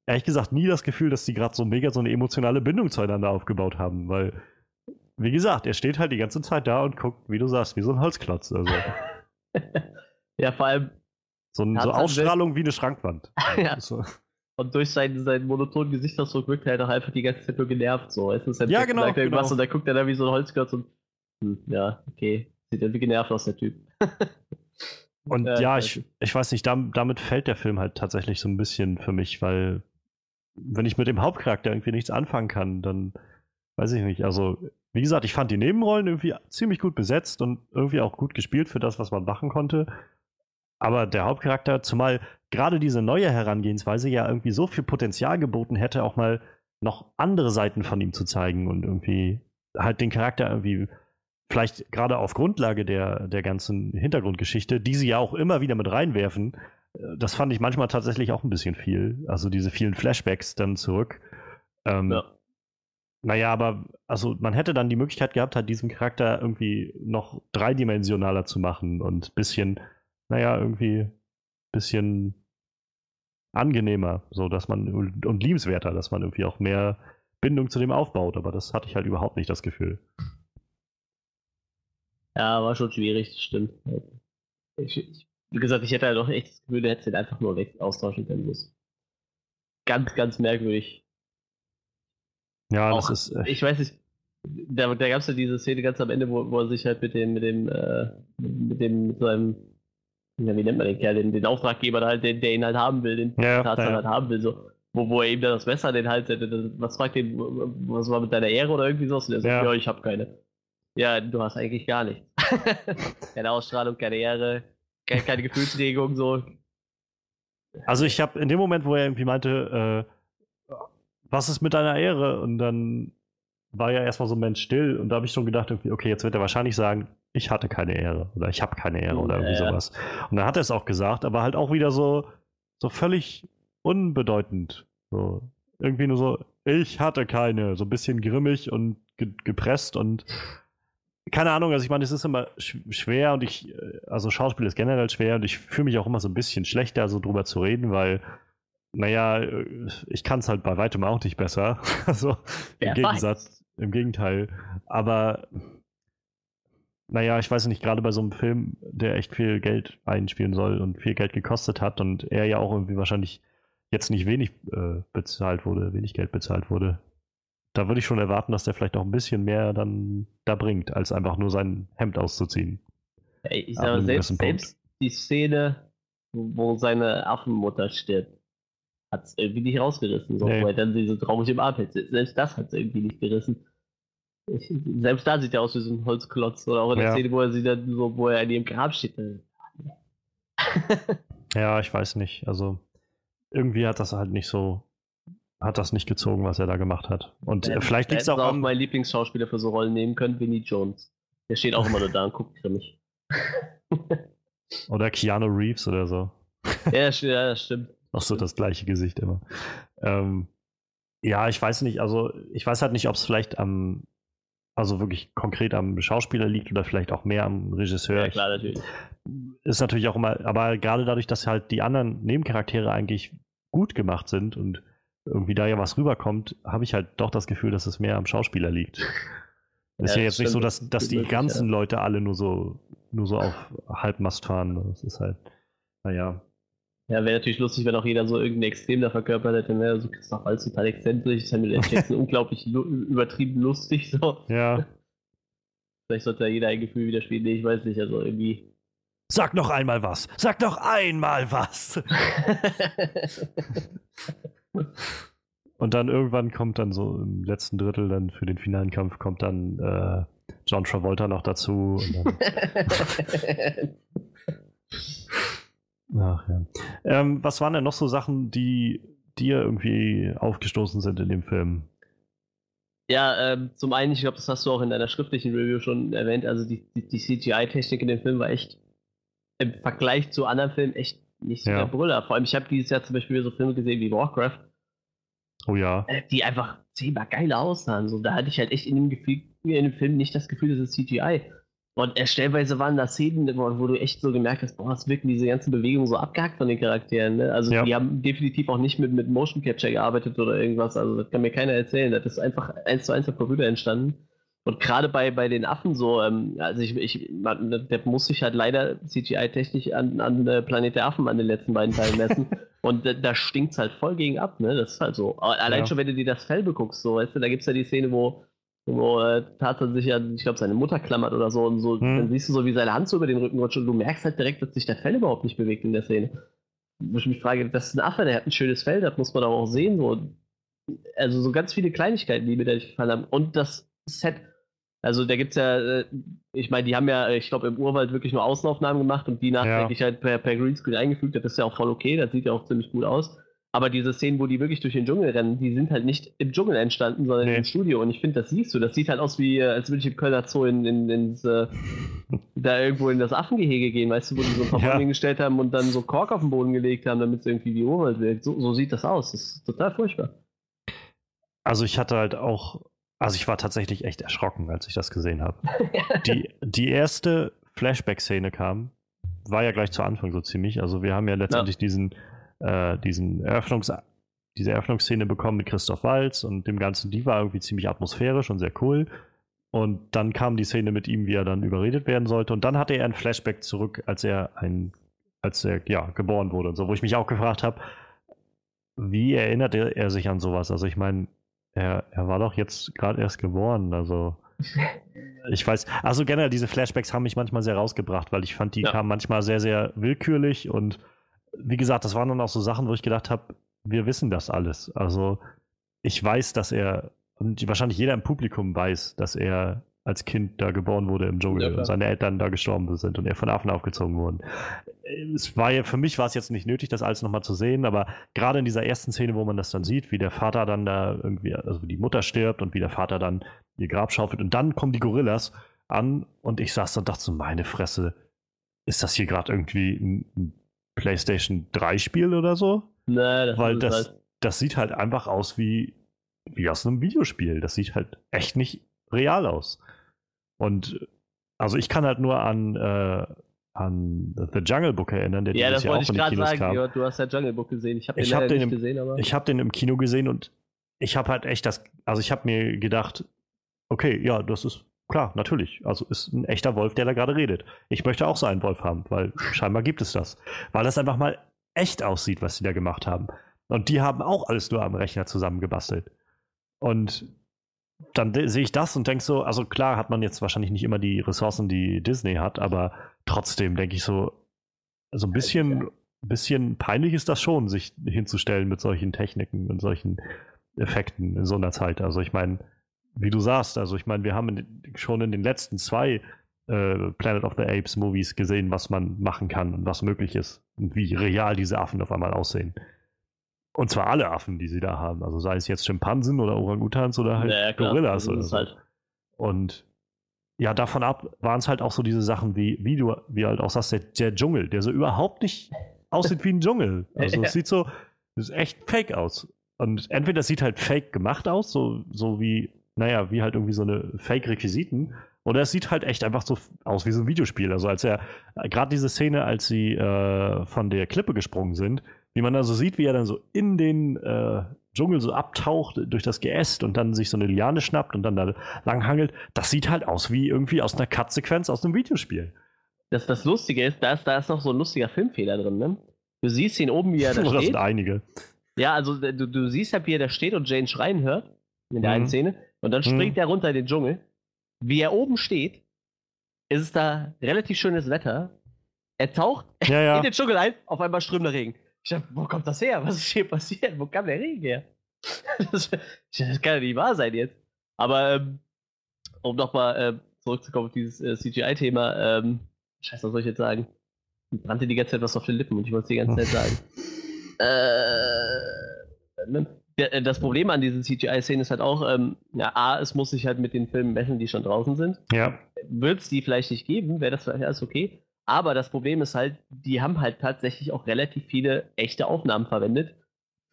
ehrlich gesagt nie das Gefühl, dass die gerade so mega so eine emotionale Bindung zueinander aufgebaut haben, weil, wie gesagt, er steht halt die ganze Zeit da und guckt, wie du sagst, wie so ein Holzklotz. Also. ja, vor allem. So, ein, so Ausstrahlung wie eine Schrankwand. ja. So. Und durch seinen, seinen monotonen Gesichtsausdruck wirkt er halt auch einfach die ganze Zeit nur genervt. So. Es ist halt ja, genau, sagt irgendwas genau. und dann guckt er da wie so ein Holzklotz und. Hm, ja, okay. Sieht irgendwie genervt aus, der Typ. und ja, ja ich, ich weiß nicht, damit fällt der Film halt tatsächlich so ein bisschen für mich, weil wenn ich mit dem Hauptcharakter irgendwie nichts anfangen kann, dann weiß ich nicht. Also, wie gesagt, ich fand die Nebenrollen irgendwie ziemlich gut besetzt und irgendwie auch gut gespielt für das, was man machen konnte. Aber der Hauptcharakter, zumal gerade diese neue Herangehensweise ja irgendwie so viel Potenzial geboten hätte, auch mal noch andere Seiten von ihm zu zeigen und irgendwie halt den Charakter irgendwie vielleicht gerade auf Grundlage der, der ganzen Hintergrundgeschichte, die sie ja auch immer wieder mit reinwerfen, äh, das fand ich manchmal tatsächlich auch ein bisschen viel. Also diese vielen Flashbacks dann zurück. Ähm, ja. Naja, aber also man hätte dann die Möglichkeit gehabt, halt diesen Charakter irgendwie noch dreidimensionaler zu machen und ein bisschen naja, irgendwie ein bisschen angenehmer, so dass man und liebenswerter, dass man irgendwie auch mehr Bindung zu dem aufbaut, aber das hatte ich halt überhaupt nicht das Gefühl. Ja, war schon schwierig, das stimmt. Ich, ich, wie gesagt, ich hätte halt auch echt das Gefühl, du hättest den einfach nur weg austauschen können müssen. Ganz, ganz merkwürdig. Ja, auch, das ist. Echt. Ich weiß nicht, da, da gab es ja diese Szene ganz am Ende, wo, wo er sich halt mit dem, mit dem, äh, mit dem, mit seinem ja, wie nennt man den Kerl, den, den Auftraggeber halt, den, der ihn halt haben will, den ja, Tarzan ja. halt haben will, so. Wo, wo er ihm dann das Messer den Hals hätte, was fragt den, was war mit deiner Ehre oder irgendwie so? Und er sagt, ja. ja, ich hab keine. Ja, du hast eigentlich gar nichts. keine Ausstrahlung, keine Ehre, keine, keine Gefühlsregung, so. Also ich habe in dem Moment, wo er irgendwie meinte, äh, was ist mit deiner Ehre? Und dann war ja erstmal so ein Mensch still und da habe ich schon gedacht, okay, jetzt wird er wahrscheinlich sagen, ich hatte keine Ehre oder ich habe keine Ehre oder irgendwie ja. sowas. Und dann hat er es auch gesagt, aber halt auch wieder so, so völlig unbedeutend. So, irgendwie nur so, ich hatte keine, so ein bisschen grimmig und ge gepresst und keine Ahnung, also ich meine, es ist immer sch schwer und ich, äh, also Schauspiel ist generell schwer und ich fühle mich auch immer so ein bisschen schlechter, so drüber zu reden, weil, naja, äh, ich kann es halt bei weitem auch nicht besser. also im Gegensatz, im Gegenteil. Aber naja, ich weiß nicht, gerade bei so einem Film, der echt viel Geld einspielen soll und viel Geld gekostet hat und er ja auch irgendwie wahrscheinlich jetzt nicht wenig äh, bezahlt wurde, wenig Geld bezahlt wurde, da würde ich schon erwarten, dass der vielleicht auch ein bisschen mehr dann da bringt, als einfach nur sein Hemd auszuziehen. Ey, ich sage selbst, selbst die Szene, wo seine Affenmutter stirbt, hat es irgendwie nicht rausgerissen, so, nee. er dann sie so traurig im Arm hält. Selbst das hat es irgendwie nicht gerissen. Ich, selbst da sieht er aus wie so ein Holzklotz. Oder auch in der ja. Szene, wo er sie dann so, wo er in ihrem Grab steht. ja, ich weiß nicht. Also irgendwie hat das halt nicht so, hat das nicht gezogen, was er da gemacht hat. Und ja, vielleicht liegt es auch, auch an... mein Lieblingsschauspieler für so Rollen nehmen können, Vinnie Jones. Der steht auch immer nur da und guckt grimmig. oder Keanu Reeves oder so. Ja, ja das stimmt. Auch so das gleiche Gesicht immer. Ähm, ja, ich weiß nicht, also ich weiß halt nicht, ob es vielleicht am also wirklich konkret am Schauspieler liegt oder vielleicht auch mehr am Regisseur. Ja, klar, natürlich. Ist natürlich auch immer, aber gerade dadurch, dass halt die anderen Nebencharaktere eigentlich gut gemacht sind und irgendwie da ja was rüberkommt, habe ich halt doch das Gefühl, dass es mehr am Schauspieler liegt. Ist ja, ja jetzt nicht so, dass, dass die ganzen ja. Leute alle nur so, nur so auf Halbmast fahren. Das ist halt, naja. Ja, wäre natürlich lustig, wenn auch jeder so irgendein Extrem da verkörpert hätte. Ne? So Christoph Waltz total exzentrisch, Samuel L. Jackson unglaublich übertrieben lustig. So. Ja. Vielleicht sollte ja jeder ein Gefühl wieder spielen. Nee, ich weiß nicht, also irgendwie. Sag noch einmal was! Sag noch einmal was! Und dann irgendwann kommt dann so im letzten Drittel dann für den finalen Kampf kommt dann äh, John Travolta noch dazu. Ach ja. Ähm, was waren denn noch so Sachen, die dir irgendwie aufgestoßen sind in dem Film? Ja, ähm, zum einen, ich glaube, das hast du auch in deiner schriftlichen Review schon erwähnt, also die, die, die CGI-Technik in dem Film war echt im Vergleich zu anderen Filmen echt nicht so ja. der Brüller. Vor allem, ich habe dieses Jahr zum Beispiel so Filme gesehen wie Warcraft, Oh ja. Äh, die einfach zehnmal geiler aussahen. So, da hatte ich halt echt in dem, Gefühl, in dem Film nicht das Gefühl, das ist CGI. Und äh, stellenweise waren da Szenen, wo, du echt so gemerkt hast, boah, es wirken diese ganzen Bewegungen so abgehackt von den Charakteren. Ne? Also ja. die haben definitiv auch nicht mit, mit Motion Capture gearbeitet oder irgendwas. Also das kann mir keiner erzählen. Das ist einfach eins zu eins auf Computer entstanden. Und gerade bei, bei den Affen so, ähm, also ich, ich man, der muss sich halt leider CGI-technisch an, an äh, Planet der Affen an den letzten beiden Teilen messen. und da, da stinkt es halt voll gegen ab, ne? Das ist halt so. Allein ja. schon, wenn du dir das Fell beguckst, so, weißt du, da gibt es ja die Szene, wo, wo äh, Tarzan sich ja, ich glaube, seine Mutter klammert oder so und so, hm. dann siehst du so, wie seine Hand so über den Rücken rutscht und du merkst halt direkt, dass sich das Fell überhaupt nicht bewegt in der Szene. Wo ich mich frage, das ist ein Affe, der hat ein schönes Fell, das muss man aber auch sehen, so. Also so ganz viele Kleinigkeiten, die mir da nicht gefallen haben. Und das Set also da gibt es ja, äh, ich meine, die haben ja, ich glaube, im Urwald wirklich nur Außenaufnahmen gemacht und die nachträglich ja. halt per, per Greenscreen eingefügt. Das ist ja auch voll okay, das sieht ja auch ziemlich gut aus. Aber diese Szenen, wo die wirklich durch den Dschungel rennen, die sind halt nicht im Dschungel entstanden, sondern nee. im Studio. Und ich finde, das siehst du. Das sieht halt aus wie, äh, als würde ich im Kölner Zoo in, in, ins, äh, da irgendwo in das Affengehege gehen, weißt du, wo die so ein paar ja. hingestellt haben und dann so Kork auf den Boden gelegt haben, damit es irgendwie wie Urwald wirkt. So, so sieht das aus. Das ist total furchtbar. Also ich hatte halt auch also ich war tatsächlich echt erschrocken, als ich das gesehen habe. die, die erste Flashback-Szene kam, war ja gleich zu Anfang so ziemlich. Also wir haben ja letztendlich ja. diesen, äh, diesen Eröffnungs diese Eröffnungsszene bekommen mit Christoph Walz und dem Ganzen, die war irgendwie ziemlich atmosphärisch und sehr cool. Und dann kam die Szene mit ihm, wie er dann überredet werden sollte. Und dann hatte er ein Flashback zurück, als er ein, als er ja, geboren wurde und so, wo ich mich auch gefragt habe, wie erinnert er, er sich an sowas? Also ich meine, er, er war doch jetzt gerade erst geboren, also. Ich weiß, also generell diese Flashbacks haben mich manchmal sehr rausgebracht, weil ich fand, die ja. kamen manchmal sehr, sehr willkürlich und wie gesagt, das waren dann auch so Sachen, wo ich gedacht habe, wir wissen das alles. Also ich weiß, dass er, und wahrscheinlich jeder im Publikum weiß, dass er als Kind da geboren wurde im Dschungel ja, und seine Eltern da gestorben sind und er von Affen aufgezogen wurden. Es war ja, für mich war es jetzt nicht nötig, das alles nochmal zu sehen, aber gerade in dieser ersten Szene, wo man das dann sieht, wie der Vater dann da irgendwie, also wie die Mutter stirbt und wie der Vater dann ihr Grab schaufelt und dann kommen die Gorillas an und ich saß da und dachte so, meine Fresse, ist das hier gerade irgendwie ein PlayStation 3 Spiel oder so? Nee, das Weil das, halt das sieht halt einfach aus wie, wie aus einem Videospiel. Das sieht halt echt nicht real aus. Und also ich kann halt nur an, äh, an The Jungle Book erinnern, der ja, dieses Jahr auch in Kinos sagen, kam. Ja, du hast ja Jungle Book gesehen. Ich habe den, ich hab den im, gesehen, aber... Ich habe den im Kino gesehen und ich habe halt echt das, also ich habe mir gedacht, okay, ja, das ist klar, natürlich. Also ist ein echter Wolf, der da gerade redet. Ich möchte auch so einen Wolf haben, weil scheinbar gibt es das. Weil das einfach mal echt aussieht, was sie da gemacht haben. Und die haben auch alles nur am Rechner zusammengebastelt. Und dann sehe ich das und denke so, also klar hat man jetzt wahrscheinlich nicht immer die Ressourcen, die Disney hat, aber trotzdem denke ich so, so ein bisschen, bisschen peinlich ist das schon, sich hinzustellen mit solchen Techniken und solchen Effekten in so einer Zeit. Also ich meine, wie du sagst, also ich meine, wir haben schon in den letzten zwei äh, Planet of the Apes Movies gesehen, was man machen kann und was möglich ist und wie real diese Affen auf einmal aussehen. Und zwar alle Affen, die sie da haben. Also sei es jetzt Schimpansen oder Orangutans oder halt ja, Gorillas. Oder so. halt. Und ja, davon ab waren es halt auch so diese Sachen wie, wie du, wie halt auch sagst, der, der Dschungel, der so überhaupt nicht aussieht wie ein Dschungel. Also es sieht so, es ist echt fake aus. Und entweder es sieht halt fake gemacht aus, so, so wie, naja, wie halt irgendwie so eine Fake-Requisiten, oder es sieht halt echt einfach so aus wie so ein Videospiel. Also als er, gerade diese Szene, als sie äh, von der Klippe gesprungen sind, wie man da so sieht, wie er dann so in den äh, Dschungel so abtaucht durch das Geäst und dann sich so eine Liane schnappt und dann da lang hangelt, das sieht halt aus wie irgendwie aus einer Cut-Sequenz aus einem Videospiel. Das, das Lustige ist, da ist, da ist noch so ein lustiger Filmfehler drin, ne? Du siehst ihn oben, wie er da steht. Das sind einige. Ja, also du, du siehst halt, wie er da steht und Jane schreien hört in der mhm. einen Szene und dann springt mhm. er runter in den Dschungel. Wie er oben steht, ist es da relativ schönes Wetter. Er taucht ja, ja. in den Dschungel ein, auf einmal strömender Regen. Ich dachte, wo kommt das her? Was ist hier passiert? Wo kam der Regen her? das, das, kann ja nicht wahr sein jetzt. Aber ähm, um nochmal äh, zurückzukommen auf dieses äh, CGI-Thema, ähm, scheiße, was soll ich jetzt sagen? Ich brannte die ganze Zeit was auf den Lippen und ich wollte es die ganze Zeit sagen. äh, ne? Äh, das Problem an diesen CGI-Szenen ist halt auch, ähm, ja, A, es muss sich halt mit den Filmen messen, die schon draußen sind. Ja. Wird es die vielleicht nicht geben, wäre das vielleicht alles okay. Aber das Problem ist halt, die haben halt tatsächlich auch relativ viele echte Aufnahmen verwendet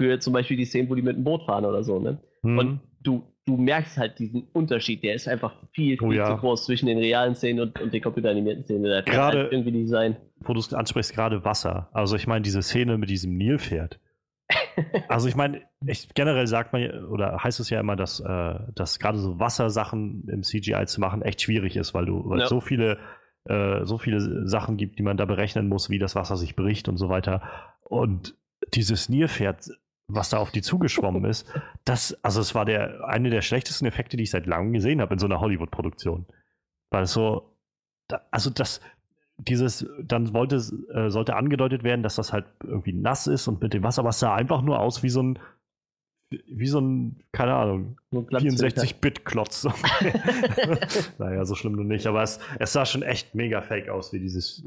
für zum Beispiel die Szenen, wo die mit dem Boot fahren oder so, ne? Hm. Und du, du merkst halt diesen Unterschied, der ist einfach viel, viel Oh ja. zu groß zwischen den realen Szenen und, und den computeranimierten Szenen. Da Gerade- halt irgendwie nicht sein. wo du es ansprichst, gerade Wasser. Also ich meine, diese Szene mit diesem Nilpferd. Also ich meine, ich, generell sagt man oder heißt es ja immer, dass, äh, dass gerade so Wassersachen im CGI zu machen echt schwierig ist, weil du weil Ja. es so viele äh, so viele Sachen gibt, die man da berechnen muss, wie das Wasser sich bricht und so weiter. Und dieses Nilpferd, was da auf die zugeschwommen ist, das, also es war der eine der schlechtesten Effekte, die ich seit langem gesehen habe in so einer Hollywood-Produktion. Weil es so, da, also das, dieses, dann wollte, äh, sollte angedeutet werden, dass das halt irgendwie nass ist und mit dem Wasser, aber es sah einfach nur aus wie so ein, wie so ein, keine Ahnung, Nur Glanzfilter. 64-Bit-Klotz. naja, so schlimm nur nicht, aber es, es sah schon echt mega fake aus, wie dieses,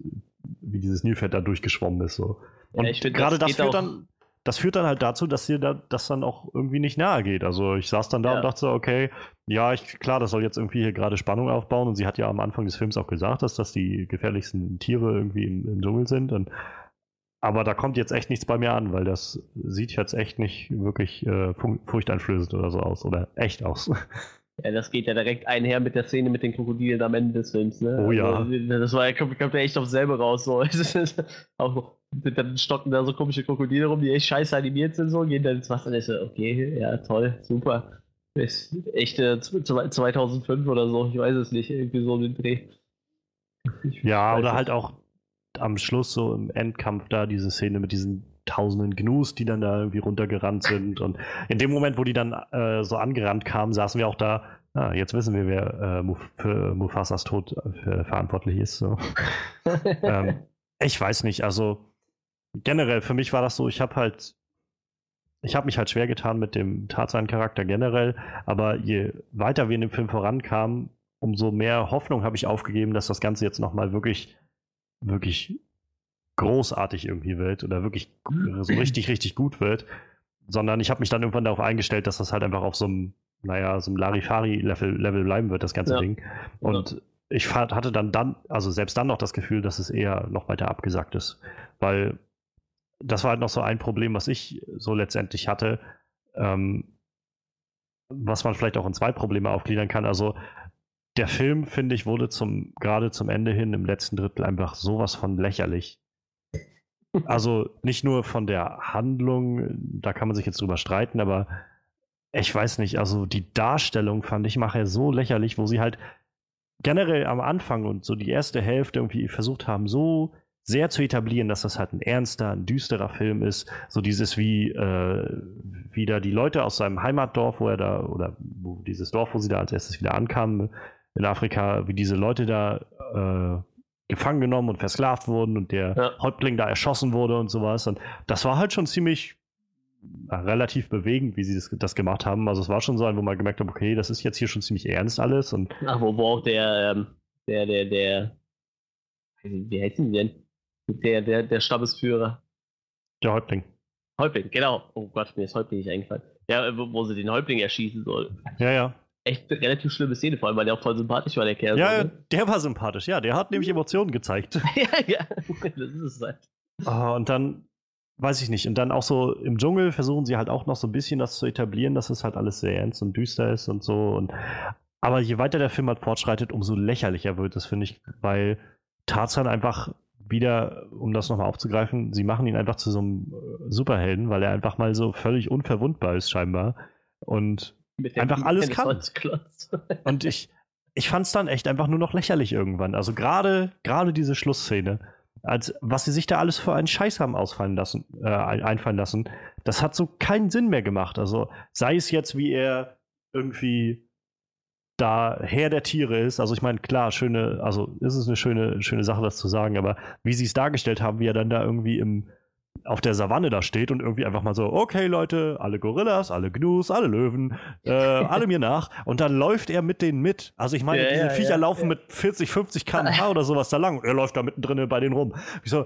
wie dieses Nilpferd da durchgeschwommen ist. So. Ja, Und find, gerade das das, führt dann, das führt dann halt dazu, dass dir da, das dann auch irgendwie nicht nahe geht. Also ich saß dann da Ja. und dachte so, okay, ja, ich, klar, das soll jetzt irgendwie hier gerade Spannung aufbauen und sie hat ja am Anfang des Films auch gesagt, dass das die gefährlichsten Tiere irgendwie im, im Dschungel sind. Und, aber da kommt jetzt echt nichts bei mir an, weil das sieht jetzt echt nicht wirklich äh, fu- furchteinflößend oder so aus oder echt aus. Ja, das geht ja direkt einher mit der Szene mit den Krokodilen am Ende des Films, ne? Oh ja. Also, das war ja, kommt, kommt ja echt aufs selbe raus, so. Auch, dann stocken da so komische Krokodile rum, die echt scheiße animiert sind, so, gehen dann ins Wasser und ich so, okay, ja, toll, super. Ist echt äh, z- z- 2005 oder so, ich weiß es nicht, irgendwie so den Dreh. Ich Ja, oder halt auch am Schluss so im Endkampf da diese Szene mit diesen tausenden Gnus, die dann da irgendwie runtergerannt sind. Und in dem Moment, wo die dann äh, so angerannt kamen, saßen wir auch da, ah, jetzt wissen wir, wer äh, Muf für Mufasas Tod äh, verantwortlich ist. So. ähm, ich weiß nicht, also generell, für mich war das so, ich habe halt, ich habe mich halt schwer getan mit dem Tarzan-Charakter generell, aber je weiter wir in dem Film vorankamen, umso mehr Hoffnung habe ich aufgegeben, dass das Ganze jetzt nochmal wirklich, wirklich großartig irgendwie wird oder wirklich so richtig, richtig gut wird, sondern ich habe mich dann irgendwann darauf eingestellt, dass das halt einfach auf so einem, naja, so einem Larifari-Level Level bleiben wird, das ganze Ja. Ding. Und ich fa- hatte dann dann, also selbst dann noch das Gefühl, dass es eher noch weiter abgesagt ist, weil das war halt noch so ein Problem, was ich so letztendlich hatte, ähm, was man vielleicht auch in zwei Probleme aufgliedern kann. Also der Film, finde ich, wurde zum, gerade zum Ende hin im letzten Drittel einfach sowas von lächerlich. Also nicht nur von der Handlung, da kann man sich jetzt drüber streiten, aber ich weiß nicht, also die Darstellung fand ich nachher so lächerlich, wo sie halt generell am Anfang und so die erste Hälfte irgendwie versucht haben, so sehr zu etablieren, dass das halt ein ernster, ein düsterer Film ist. So dieses wie äh, wieder die Leute aus seinem Heimatdorf, wo er da, oder wo dieses Dorf, wo sie da als erstes wieder ankamen in Afrika, wie diese Leute da äh, gefangen genommen und versklavt wurden und der Ja. Häuptling da erschossen wurde und sowas. Und das war halt schon ziemlich äh, relativ bewegend, wie sie das, das gemacht haben. Also es war schon so ein, wo man gemerkt hat, okay, das ist jetzt hier schon ziemlich ernst alles und Ach, wo, wo auch der, ähm, der, der, der, wie heißt denn denn? Der, der, der Stammesführer. der Häuptling. Häuptling, genau. Oh Gott, mir ist Häuptling nicht eingefallen. Ja, wo, wo sie den Häuptling erschießen soll. Ja, ja. Echt eine relativ schlimme Szene, vor allem, weil der auch voll sympathisch war, der Kerl. Ja, so, ne? der war sympathisch, ja, der hat nämlich Emotionen gezeigt. ja, ja. Das ist es halt. Ah, und dann, weiß ich nicht, und dann auch so im Dschungel versuchen sie halt auch noch so ein bisschen das zu etablieren, dass es halt alles sehr ernst und düster ist und so. Und, aber je weiter der Film halt fortschreitet, umso lächerlicher wird es, finde ich, weil Tarzan einfach wieder, um das nochmal aufzugreifen, sie machen ihn einfach zu so einem äh, Superhelden, weil er einfach mal so völlig unverwundbar ist, scheinbar. Und Einfach alles kann. Und ich, ich fand es dann echt einfach nur noch lächerlich irgendwann. Also gerade gerade diese Schlussszene, als was sie sich da alles für einen Scheiß haben ausfallen lassen, äh, ein- einfallen lassen, das hat so keinen Sinn mehr gemacht. Also sei es jetzt, wie er irgendwie da Herr der Tiere ist. Also ich meine, klar, schöne, also ist es eine schöne, schöne Sache, das zu sagen, aber wie sie es dargestellt haben, wie er dann da irgendwie im auf der Savanne da steht und irgendwie einfach mal so, okay Leute, alle Gorillas, alle Gnus, alle Löwen, äh, alle mir nach. Und dann läuft er mit denen mit. Also ich meine, Ja, diese ja, Viecher ja, laufen mit 40, 50 km/h oder sowas da lang und er läuft da mittendrin bei denen rum. Ich so,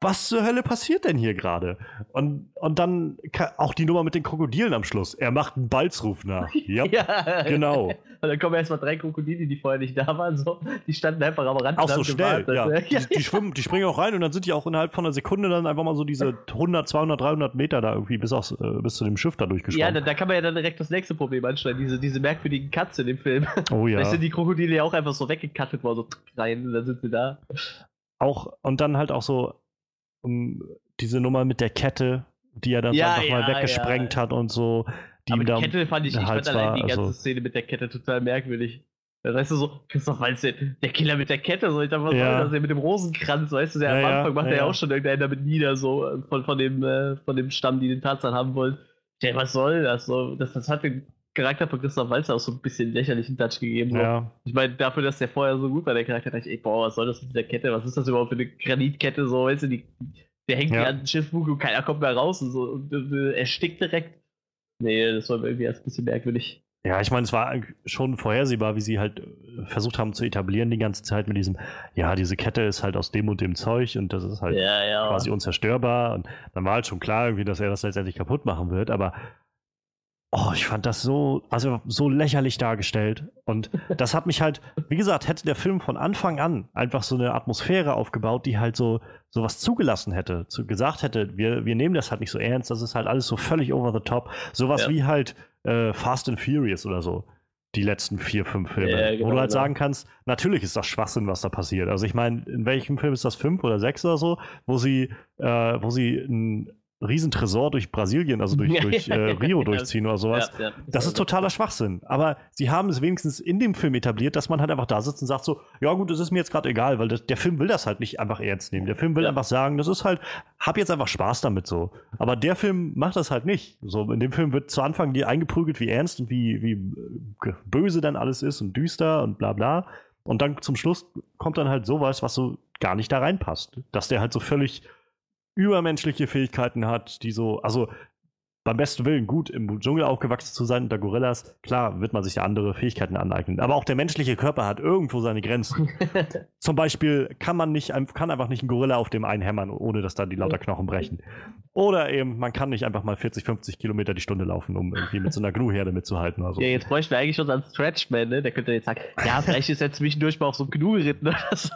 was zur Hölle passiert denn hier gerade? Und, und dann auch die Nummer mit den Krokodilen am Schluss. Er macht einen Balzruf nach. Yep, ja, genau. Und dann kommen erstmal drei Krokodile, die vorher nicht da waren. So. Die standen einfach am Rand. Auch so schnell, ja. Die, die, schwimmen, die springen auch rein und dann sind die auch innerhalb von einer Sekunde dann einfach mal so diese 100, 200, 300 Meter da irgendwie bis, aufs, äh, bis zu dem Schiff da durchgeschwommen. Ja, da, da, kann man ja dann direkt das nächste Problem anstellen. Diese, diese merkwürdigen Katzen im Film. Oh ja. Da sind die Krokodile ja auch einfach so weggekattet worden, so rein und dann sind sie da. Auch, und dann halt auch so um, diese Nummer mit der Kette, die er dann ja, einfach ja, mal weggesprengt ja. hat und so. Die Aber die Kette fand ich, ich fand allein die ganze also, Szene mit der Kette total merkwürdig. Da weißt du so, Christoph Waltz, der Killer mit der Kette, so ich dachte, was ja. soll das mit dem Rosenkranz, weißt du, der am Anfang macht ja, er ja auch schon irgendeiner damit nieder, so äh, von, von, dem, äh, von dem Stamm, die den Tarzan haben wollen. Ja, was soll das? So, das, das hat den Charakter von Christoph Waltz auch so ein bisschen lächerlichen Touch gegeben. So. Ja. Ich meine, dafür, dass der vorher so gut war, der Charakter, dachte ich, ey, boah, was soll das mit dieser Kette? Was ist das überhaupt für eine Granitkette? So, weißt du, die, der hängt ja an den Schiffbug und keiner kommt mehr raus und so und äh, erstickt direkt. Nee, das war irgendwie erst ein bisschen merkwürdig. Ja, ich meine, es war schon vorhersehbar, wie sie halt äh, versucht haben zu etablieren die ganze Zeit mit diesem, ja, diese Kette ist halt aus dem und dem Zeug und das ist halt ja, ja. quasi unzerstörbar. Und dann war halt schon klar irgendwie, dass er das letztendlich kaputt machen wird, aber Oh, ich fand das so, also so lächerlich dargestellt. Und das hat mich halt, wie gesagt, hätte der Film von Anfang an einfach so eine Atmosphäre aufgebaut, die halt so sowas zugelassen hätte, zu, gesagt hätte, wir, wir nehmen das halt nicht so ernst, das ist halt alles so völlig over the top. Sowas ja. wie halt äh, Fast and Furious oder so. Die letzten vier, fünf Filme. Ja, genau, wo du halt genau. sagen kannst, natürlich ist das Schwachsinn, was da passiert. Also ich meine, in welchem Film ist das fünf oder sechs oder so, wo sie, äh, wo sie ein Riesentresor durch Brasilien, also durch, durch äh, Rio durchziehen oder sowas. Ja, ja, das, ist totaler Schwachsinn. Aber sie haben es wenigstens in dem Film etabliert, dass man halt einfach da sitzt und sagt so, ja gut, das ist mir jetzt gerade egal, weil das, der Film will das halt nicht einfach ernst nehmen. Der Film will ja. einfach sagen, das ist halt, hab jetzt einfach Spaß damit so. Aber der Film macht das halt nicht. So, in dem Film wird zu Anfang dir eingeprügelt, wie ernst und wie, wie äh, böse dann alles ist und düster und bla bla. Und dann zum Schluss kommt dann halt sowas, was so gar nicht da reinpasst. Dass der halt so völlig übermenschliche Fähigkeiten hat, die so, also beim besten Willen gut im Dschungel aufgewachsen zu sein unter Gorillas, klar wird man sich da andere Fähigkeiten aneignen. Aber auch der menschliche Körper hat irgendwo seine Grenzen. Zum Beispiel kann man nicht, kann einfach nicht ein Gorilla auf dem einhämmern, ohne dass da die lauter Knochen brechen. Oder eben, man kann nicht einfach mal 40, 50 Kilometer die Stunde laufen, um irgendwie mit so einer Gnu-Herde mitzuhalten. Oder so. Ja, jetzt bräuchten wir eigentlich unseren Stretchman, ne? Der könnte jetzt sagen, ja, vielleicht ist er zwischendurch mal auf so einem Gnu geritten oder so.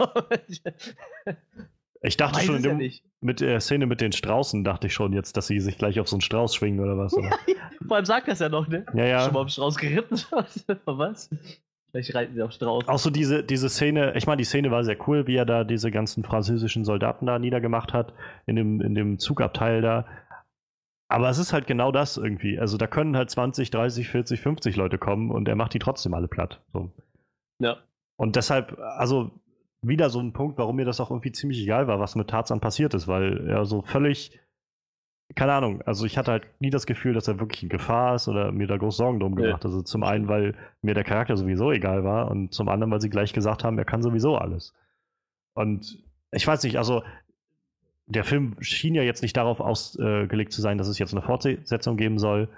Ich dachte schon dem, ja mit der Szene mit den Straußen, dachte ich schon jetzt, dass sie sich gleich auf so einen Strauß schwingen oder was. Oder? Vor allem sagt das ja noch, ne? Ja, ja. Schon mal auf Strauß geritten. was? Vielleicht reiten sie auf Strauß. Auch so diese, diese Szene, ich meine, die Szene war sehr cool, wie er da diese ganzen französischen Soldaten da niedergemacht hat, in dem, in dem Zugabteil da. Aber es ist halt genau das irgendwie. Also da können halt 20, 30, 40, 50 Leute kommen und er macht die trotzdem alle platt. So. Ja. Und deshalb, also wieder so ein Punkt, warum mir das auch irgendwie ziemlich egal war, was mit Tarzan passiert ist, weil er so völlig, keine Ahnung, also ich hatte halt nie das Gefühl, dass er wirklich in Gefahr ist oder mir da groß Sorgen drum gemacht. Ja. Also zum einen, weil mir der Charakter sowieso egal war und zum anderen, weil sie gleich gesagt haben, er kann sowieso alles. Und ich weiß nicht, also der Film schien ja jetzt nicht darauf ausgelegt zu sein, dass es jetzt eine Fortsetzung geben soll.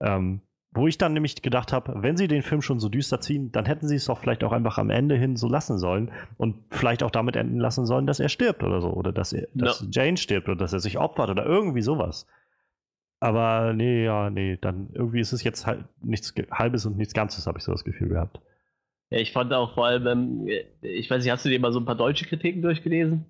Ähm, wo ich dann nämlich gedacht habe, wenn sie den Film schon so düster ziehen, dann hätten sie es doch vielleicht auch einfach am Ende hin so lassen sollen und vielleicht auch damit enden lassen sollen, dass er stirbt oder so. Oder dass, er, dass ja. Jane stirbt oder dass er sich opfert oder irgendwie sowas. Aber nee, ja, nee, dann irgendwie ist es jetzt halt nichts Halbes und nichts Ganzes, habe ich so das Gefühl gehabt. Ja, ich fand auch vor allem, ähm, ich weiß nicht, hast du dir mal so ein paar deutsche Kritiken durchgelesen?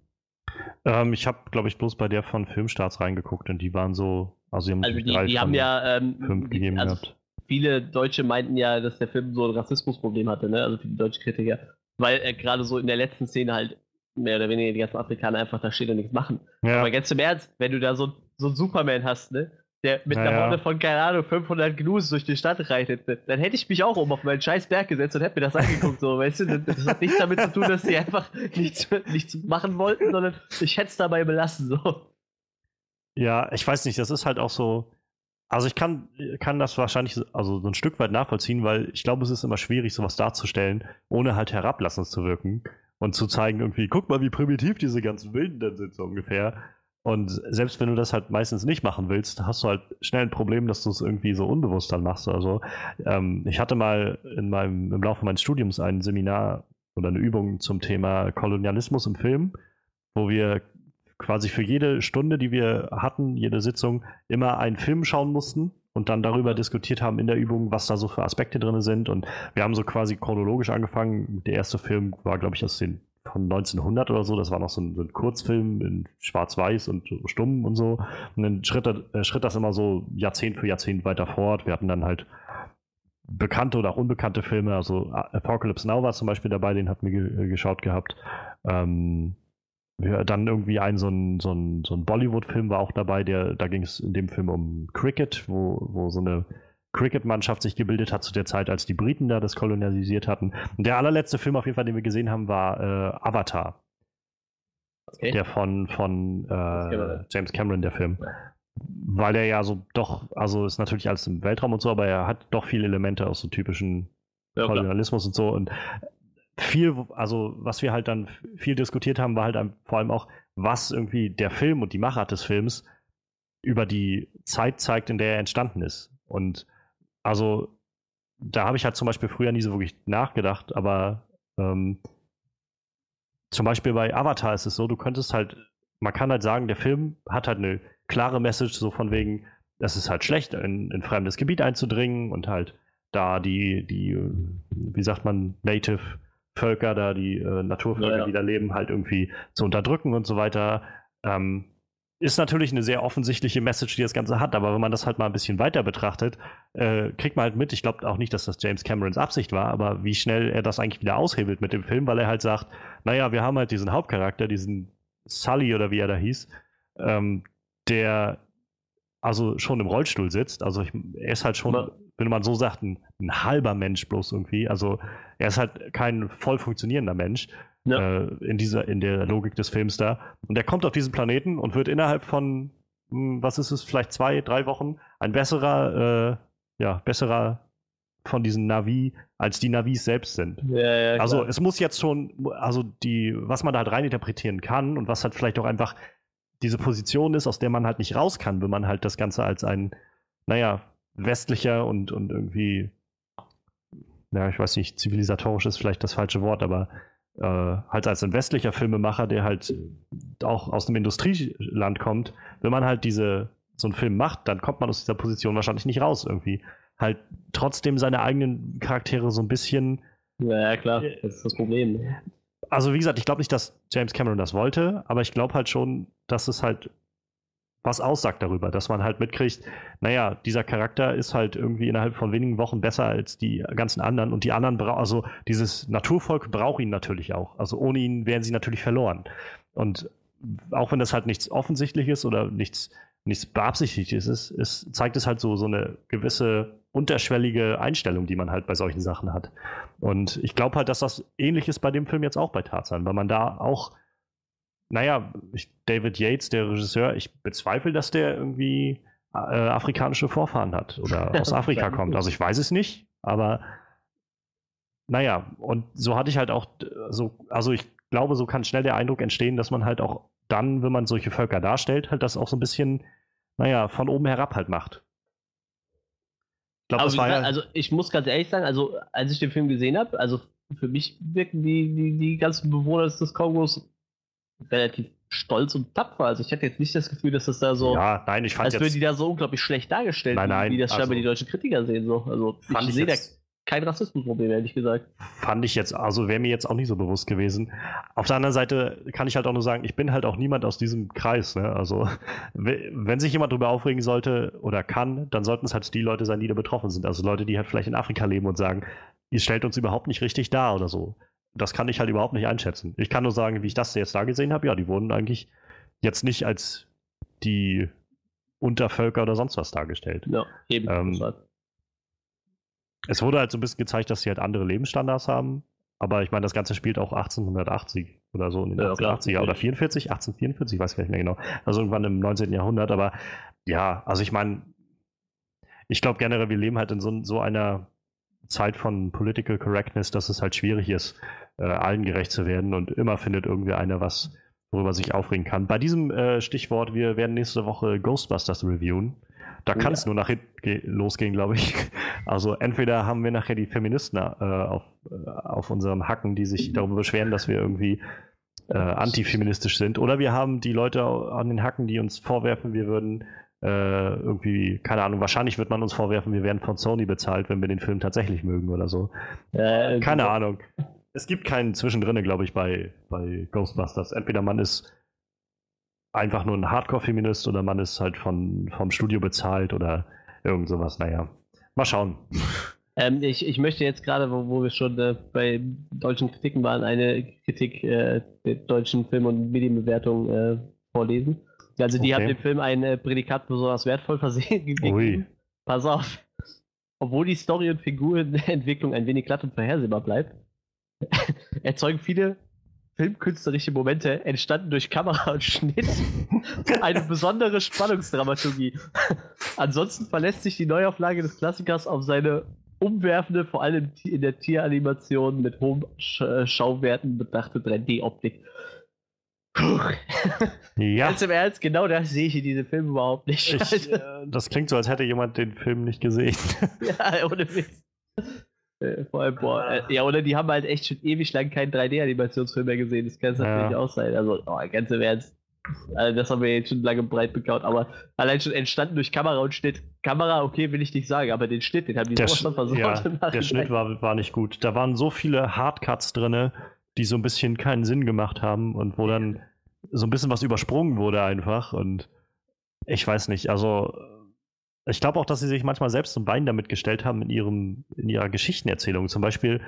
Ähm, ich habe, glaube ich, bloß bei der von Filmstarts reingeguckt und die waren so, also die haben, also die, die haben ja ähm, fünf gegeben also, gehabt viele Deutsche meinten ja, dass der Film so ein Rassismusproblem hatte, ne? Also viele deutsche Kritiker. Weil er gerade so in der letzten Szene halt mehr oder weniger die ganzen Afrikaner einfach da stehen und nichts machen. Ja. Aber ganz im Ernst, wenn du da so, so einen Superman hast, ne? Der mit einer ja. Runde von, keine Ahnung, 500 Gnus durch die Stadt reitet, ne? dann hätte ich mich auch oben auf meinen scheiß Berg gesetzt und hätte mir das angeguckt, so, weißt du? Das hat nichts damit zu tun, dass die einfach nichts, nichts machen wollten, sondern ich hätte es dabei belassen, so. Ja, ich weiß nicht, das ist halt auch so, also ich kann, kann das wahrscheinlich also so ein Stück weit nachvollziehen, weil ich glaube, es ist immer schwierig, sowas darzustellen, ohne halt herablassend zu wirken und zu zeigen, irgendwie, guck mal, wie primitiv diese ganzen Wilden denn sind, so ungefähr. Und selbst wenn du das halt meistens nicht machen willst, hast du halt schnell ein Problem, dass du es irgendwie so unbewusst dann machst. Also ähm, ich hatte mal in meinem, im Laufe meines Studiums ein Seminar oder eine Übung zum Thema Kolonialismus im Film, wo wir quasi für jede Stunde, die wir hatten, jede Sitzung, immer einen Film schauen mussten und dann darüber diskutiert haben in der Übung, was da so für Aspekte drin sind. Und wir haben so quasi chronologisch angefangen. Der erste Film war, glaube ich, aus den von 1900 oder so. Das war noch so ein, so ein Kurzfilm in Schwarz-Weiß und stumm und so. Und dann schritt, äh, schritt das immer so Jahrzehnt für Jahrzehnt weiter fort. Wir hatten dann halt bekannte oder auch unbekannte Filme. Also Apocalypse Now war zum Beispiel dabei, den hatten wir ge geschaut gehabt. Ähm, ja, dann irgendwie ein so ein, so ein, so ein Bollywood-Film war auch dabei, der, da ging es in dem Film um Cricket, wo, wo so eine Cricket-Mannschaft sich gebildet hat zu der Zeit, als die Briten da das kolonialisiert hatten. Und der allerletzte Film auf jeden Fall, den wir gesehen haben, war äh, Avatar. Okay. Der von, von äh, James Cameron, der Film. Ja. Weil der ja so doch, also ist natürlich alles im Weltraum und so, aber er hat doch viele Elemente aus so typischen ja, Kolonialismus und so. Und viel, also was wir halt dann viel diskutiert haben, war halt vor allem auch, was irgendwie der Film und die Machart des Films über die Zeit zeigt, in der er entstanden ist. Und also da habe ich halt zum Beispiel früher nie so wirklich nachgedacht, aber ähm, zum Beispiel bei Avatar ist es so, du könntest halt, man kann halt sagen, der Film hat halt eine klare Message, so von wegen, es ist halt schlecht, in, in fremdes Gebiet einzudringen und halt da die, die, wie sagt man, Native Völker da, die äh, Naturvölker, ja, ja. die da leben, halt irgendwie zu unterdrücken und so weiter. Ähm, ist natürlich eine sehr offensichtliche Message, die das Ganze hat, aber wenn man das halt mal ein bisschen weiter betrachtet, äh, kriegt man halt mit, ich glaube auch nicht, dass das James Camerons Absicht war, aber wie schnell er das eigentlich wieder aushebelt mit dem Film, weil er halt sagt, naja, wir haben halt diesen Hauptcharakter, diesen Sully oder wie er da hieß, ähm, der also schon im Rollstuhl sitzt. Also ich, er ist halt schon, wenn man so sagt, ein, ein, halber Mensch bloß irgendwie. Also er ist halt kein voll funktionierender Mensch ja. äh, in dieser, in der Logik des Films da. Und er kommt auf diesen Planeten und wird innerhalb von, hm, was ist es, vielleicht zwei, drei Wochen ein besserer, äh, ja, besserer von diesen Navi, als die Navis selbst sind. Ja, ja, also es muss jetzt schon, also die, was man da halt reininterpretieren kann und was halt vielleicht auch einfach diese Position ist, aus der man halt nicht raus kann, wenn man halt das Ganze als ein, naja, westlicher und, und irgendwie, ja, ich weiß nicht, zivilisatorisch ist vielleicht das falsche Wort, aber äh, halt als ein westlicher Filmemacher, der halt auch aus einem Industrieland kommt, wenn man halt diese, so einen Film macht, dann kommt man aus dieser Position wahrscheinlich nicht raus irgendwie. Halt trotzdem seine eigenen Charaktere so ein bisschen. Ja, klar, das ist das Problem. Also, wie gesagt, ich glaube nicht, dass James Cameron das wollte, aber ich glaube halt schon, dass es halt was aussagt darüber, dass man halt mitkriegt, naja, dieser Charakter ist halt irgendwie innerhalb von wenigen Wochen besser als die ganzen anderen und die anderen also dieses Naturvolk braucht ihn natürlich auch. Also ohne ihn wären sie natürlich verloren. Und auch wenn das halt nichts Offensichtliches oder nichts, nichts Beabsichtigtes ist, es zeigt es halt so, so eine gewisse unterschwellige Einstellung, die man halt bei solchen Sachen hat. Und ich glaube halt, dass das ähnlich ist bei dem Film jetzt auch bei Tarzan, weil man da auch naja, ich, David Yates, der Regisseur, ich bezweifle, dass der irgendwie äh, afrikanische Vorfahren hat oder aus Afrika kommt. Also ich weiß es nicht, aber naja, und so hatte ich halt auch so, also ich glaube, so kann schnell der Eindruck entstehen, dass man halt auch dann, wenn man solche Völker darstellt, halt das auch so ein bisschen, naja, von oben herab halt macht. Ich glaub, das war ja also ich muss ganz ehrlich sagen, also als ich den Film gesehen habe, also für mich wirken die, die, die ganzen Bewohner des Kongos relativ stolz und tapfer. Also ich hatte jetzt nicht das Gefühl, dass das da so. Ja, nein, ich fand als würden die da so unglaublich schlecht dargestellt, nein, nein, wie das scheinbar also, die deutschen Kritiker sehen. So. Also ich, ich sehe da kein Rassismusproblem, ehrlich gesagt. Fand ich jetzt, also wäre mir jetzt auch nicht so bewusst gewesen. Auf der anderen Seite kann ich halt auch nur sagen, ich bin halt auch niemand aus diesem Kreis. Ne? Also wenn sich jemand darüber aufregen sollte oder kann, dann sollten es halt die Leute sein, die da betroffen sind. Also Leute, die halt vielleicht in Afrika leben und sagen, ihr stellt uns überhaupt nicht richtig dar oder so das kann ich halt überhaupt nicht einschätzen. Ich kann nur sagen, wie ich das jetzt da gesehen habe, ja, die wurden eigentlich jetzt nicht als die Untervölker oder sonst was dargestellt. Ja, eben. Ähm, es wurde halt so ein bisschen gezeigt, dass sie halt andere Lebensstandards haben. Aber ich meine, das Ganze spielt auch 1880 oder so in den ja, 1880er oder 44, 1844, ich weiß gar nicht mehr genau. Also irgendwann im 19. Jahrhundert. Aber ja, also ich meine, ich glaube generell, wir leben halt in so, so einer Zeit von Political Correctness, dass es halt schwierig ist, äh, allen gerecht zu werden und immer findet irgendwie einer was, worüber sich aufregen kann. Bei diesem äh, Stichwort, wir werden nächste Woche Ghostbusters reviewen. Da kann es ja. nur nach hinten losgehen, glaube ich. Also entweder haben wir nachher die Feministen äh, auf, äh, auf unserem Hacken, die sich darüber beschweren, dass wir irgendwie äh, antifeministisch sind. Oder wir haben die Leute an den Hacken, die uns vorwerfen, wir würden äh, irgendwie, keine Ahnung, wahrscheinlich wird man uns vorwerfen, wir werden von Sony bezahlt, wenn wir den Film tatsächlich mögen oder so. Äh, keine Ahnung. Es gibt keinen Zwischendrin, glaube ich, bei, bei Ghostbusters. Entweder man ist einfach nur ein Hardcore-Feminist oder man ist halt von, vom Studio bezahlt oder irgend sowas. Naja, mal schauen. Ähm, ich, ich möchte jetzt gerade, wo, wo wir schon äh, bei deutschen Kritiken waren, eine Kritik äh, der deutschen Film- und Medienbewertung äh, vorlesen. Also die okay. haben dem Film ein äh, Prädikat besonders wertvoll versehen gegeben. Pass auf. Obwohl die Story und Figurenentwicklung ein wenig glatt und vorhersehbar bleibt, erzeugen viele filmkünstlerische Momente entstanden durch Kamera und Schnitt eine besondere Spannungsdramaturgie. Ansonsten verlässt sich die Neuauflage des Klassikers auf seine umwerfende, vor allem in der Tieranimation mit hohen äh, Schauwerten bedachte 3D-Optik. ja. Ganz im Ernst, genau das sehe ich in diesem Film überhaupt nicht. Ich, äh, das klingt so, als hätte jemand den Film nicht gesehen. ja, ohne Witz. Äh, vor allem, boah, äh, ja, oder die haben halt echt schon ewig lang keinen 3D-Animationsfilm mehr gesehen. Das kann es natürlich ja. auch sein. Also, oh, ganz im Ernst. Also das haben wir jetzt schon lange breit bekaut, aber allein schon entstanden durch Kamera und Schnitt. Kamera, okay, will ich nicht sagen, aber den Schnitt, den haben die sowas schon versucht. Ja, der Schnitt war, war nicht gut. Da waren so viele Hardcuts drin, die so ein bisschen keinen Sinn gemacht haben und wo dann so ein bisschen was übersprungen wurde einfach. Und ich weiß nicht, also ich glaube auch, dass sie sich manchmal selbst ein Bein damit gestellt haben in, ihrem, in ihrer Geschichtenerzählung. Zum Beispiel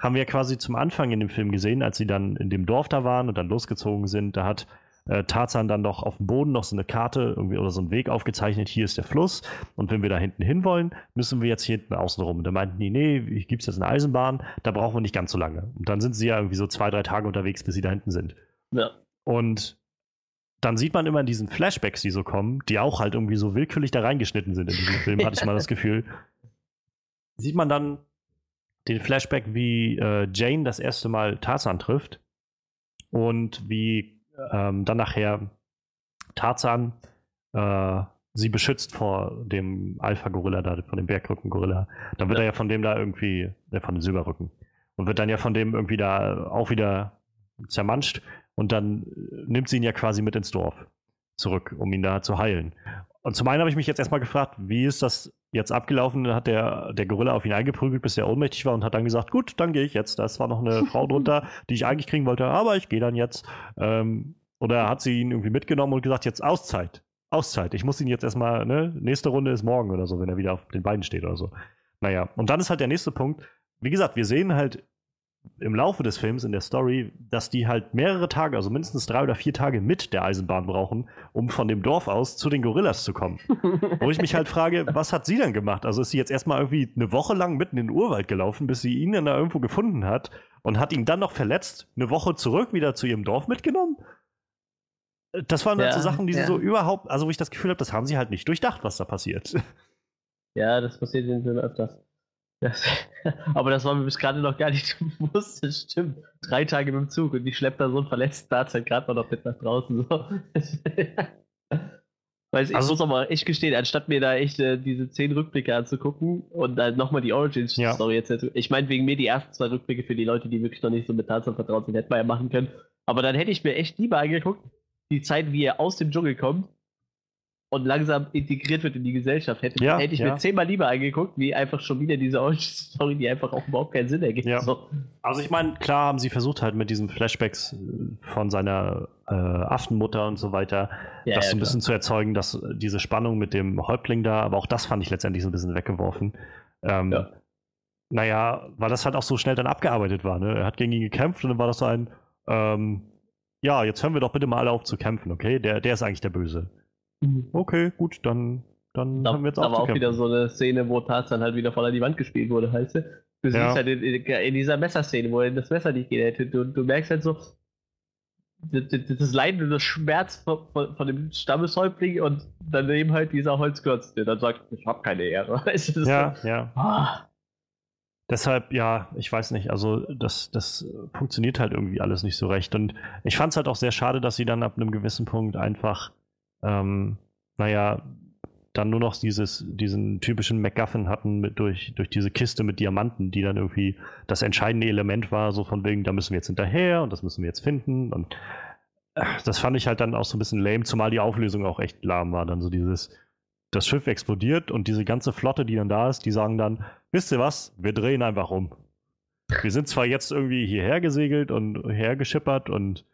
haben wir quasi zum Anfang in dem Film gesehen, als sie dann in dem Dorf da waren und dann losgezogen sind, da hat äh, Tarzan dann noch auf dem Boden noch so eine Karte irgendwie oder so einen Weg aufgezeichnet, hier ist der Fluss und wenn wir da hinten hin wollen, müssen wir jetzt hier hinten außen rum. Und da meinten die, nee, gibt es jetzt eine Eisenbahn, da brauchen wir nicht ganz so lange. Und dann sind sie ja irgendwie so zwei, drei Tage unterwegs, bis sie da hinten sind. Ja. Und dann sieht man immer in diesen Flashbacks, die so kommen, die auch halt irgendwie so willkürlich da reingeschnitten sind in diesem Film, hatte ich mal das Gefühl. Sieht man dann den Flashback, wie äh, Jane das erste Mal Tarzan trifft und wie ähm, dann nachher Tarzan äh, sie beschützt vor dem Alpha-Gorilla da, von dem Bergrücken-Gorilla. Dann wird ja. er ja von dem da irgendwie, äh, von dem Silberrücken. Und wird dann ja von dem irgendwie da auch wieder zermanscht. Und dann äh, nimmt sie ihn ja quasi mit ins Dorf zurück, um ihn da zu heilen. Und zum einen habe ich mich jetzt erstmal gefragt, wie ist das jetzt abgelaufen? Hat der, der Gorilla auf ihn eingeprügelt, bis er ohnmächtig war und hat dann gesagt, gut, dann gehe ich jetzt. Da ist zwar noch eine Frau drunter, die ich eigentlich kriegen wollte, aber ich gehe dann jetzt. Ähm, oder hat sie ihn irgendwie mitgenommen und gesagt, jetzt Auszeit. Auszeit. Ich muss ihn jetzt erstmal, ne, nächste Runde ist morgen oder so, wenn er wieder auf den Beinen steht oder so. Naja, und dann ist halt der nächste Punkt. Wie gesagt, wir sehen halt im Laufe des Films, in der Story, dass die halt mehrere Tage, also mindestens drei oder vier Tage mit der Eisenbahn brauchen, um von dem Dorf aus zu den Gorillas zu kommen. Wo ich mich halt frage, was hat sie denn gemacht? Also ist sie jetzt erstmal irgendwie eine Woche lang mitten in den Urwald gelaufen, bis sie ihn dann da irgendwo gefunden hat und hat ihn dann noch verletzt, eine Woche zurück wieder zu ihrem Dorf mitgenommen? Das waren halt ja, so Sachen, die ja. sie so überhaupt, also wo ich das Gefühl habe, das haben sie halt nicht durchdacht, was da passiert. Ja, das passiert in den Filmen öfters. Das, aber das war mir bis gerade noch gar nicht bewusst. Das stimmt. Drei Tage mit dem Zug und die schleppt da so einen verletzten Tarzan gerade noch mit nach draußen. So. Weil ich also, muss aber echt gestehen, anstatt mir da echt äh, diese zehn Rückblicke anzugucken und dann nochmal die Origin-Story ja. jetzt. Ich meine, wegen mir die ersten zwei Rückblicke für die Leute, die wirklich noch nicht so mit Tarzan vertraut sind, hätte man ja machen können. Aber dann hätte ich mir echt lieber angeguckt, die Zeit, wie er aus dem Dschungel kommt und langsam integriert wird in die Gesellschaft. Hätte, ja, hätte ich ja. mir zehnmal lieber angeguckt, wie einfach schon wieder diese Story, die einfach auch überhaupt keinen Sinn ergibt. Ja. So. Also ich meine, klar haben sie versucht halt mit diesen Flashbacks äh, von seiner äh, Affenmutter und so weiter, das so ein bisschen zu erzeugen, dass diese Spannung mit dem Häuptling da, aber auch das fand ich letztendlich so ein bisschen weggeworfen. Ähm, ja. Naja, weil das halt auch so schnell dann abgearbeitet war. Ne? Er hat gegen ihn gekämpft und dann war das so ein, ähm, ja, jetzt hören wir doch bitte mal alle auf zu kämpfen, okay? Der, der ist eigentlich der Böse. Mhm. Okay, gut, dann, dann da, haben wir jetzt auch. Da war auch wieder so eine Szene, wo Tarzan halt wieder voll an die Wand gespielt wurde, heißt du? Du siehst halt in, in, dieser Messerszene, wo er das Messer nicht geht, du, du merkst halt so, das, Leiden und das Schmerz von, von, von, dem Stammeshäuptling und daneben halt dieser Holzklotz, der dann sagt, ich habe keine Ehre. Ja, so, ja. Ah. Deshalb, ja, ich weiß nicht, also das, das funktioniert halt irgendwie alles nicht so recht. Und ich fand es halt auch sehr schade, dass sie dann ab einem gewissen Punkt einfach ähm, naja, dann nur noch dieses, diesen typischen MacGuffin hatten mit, durch, durch diese Kiste mit Diamanten, die dann irgendwie das entscheidende Element war, so von wegen, da müssen wir jetzt hinterher und das müssen wir jetzt finden. Und äh, das fand ich halt dann auch so ein bisschen lame, zumal die Auflösung auch echt lahm war. Dann so dieses, das Schiff explodiert und diese ganze Flotte, die dann da ist, die sagen dann, wisst ihr was, wir drehen einfach um. Wir sind zwar jetzt irgendwie hierher gesegelt und hergeschippert und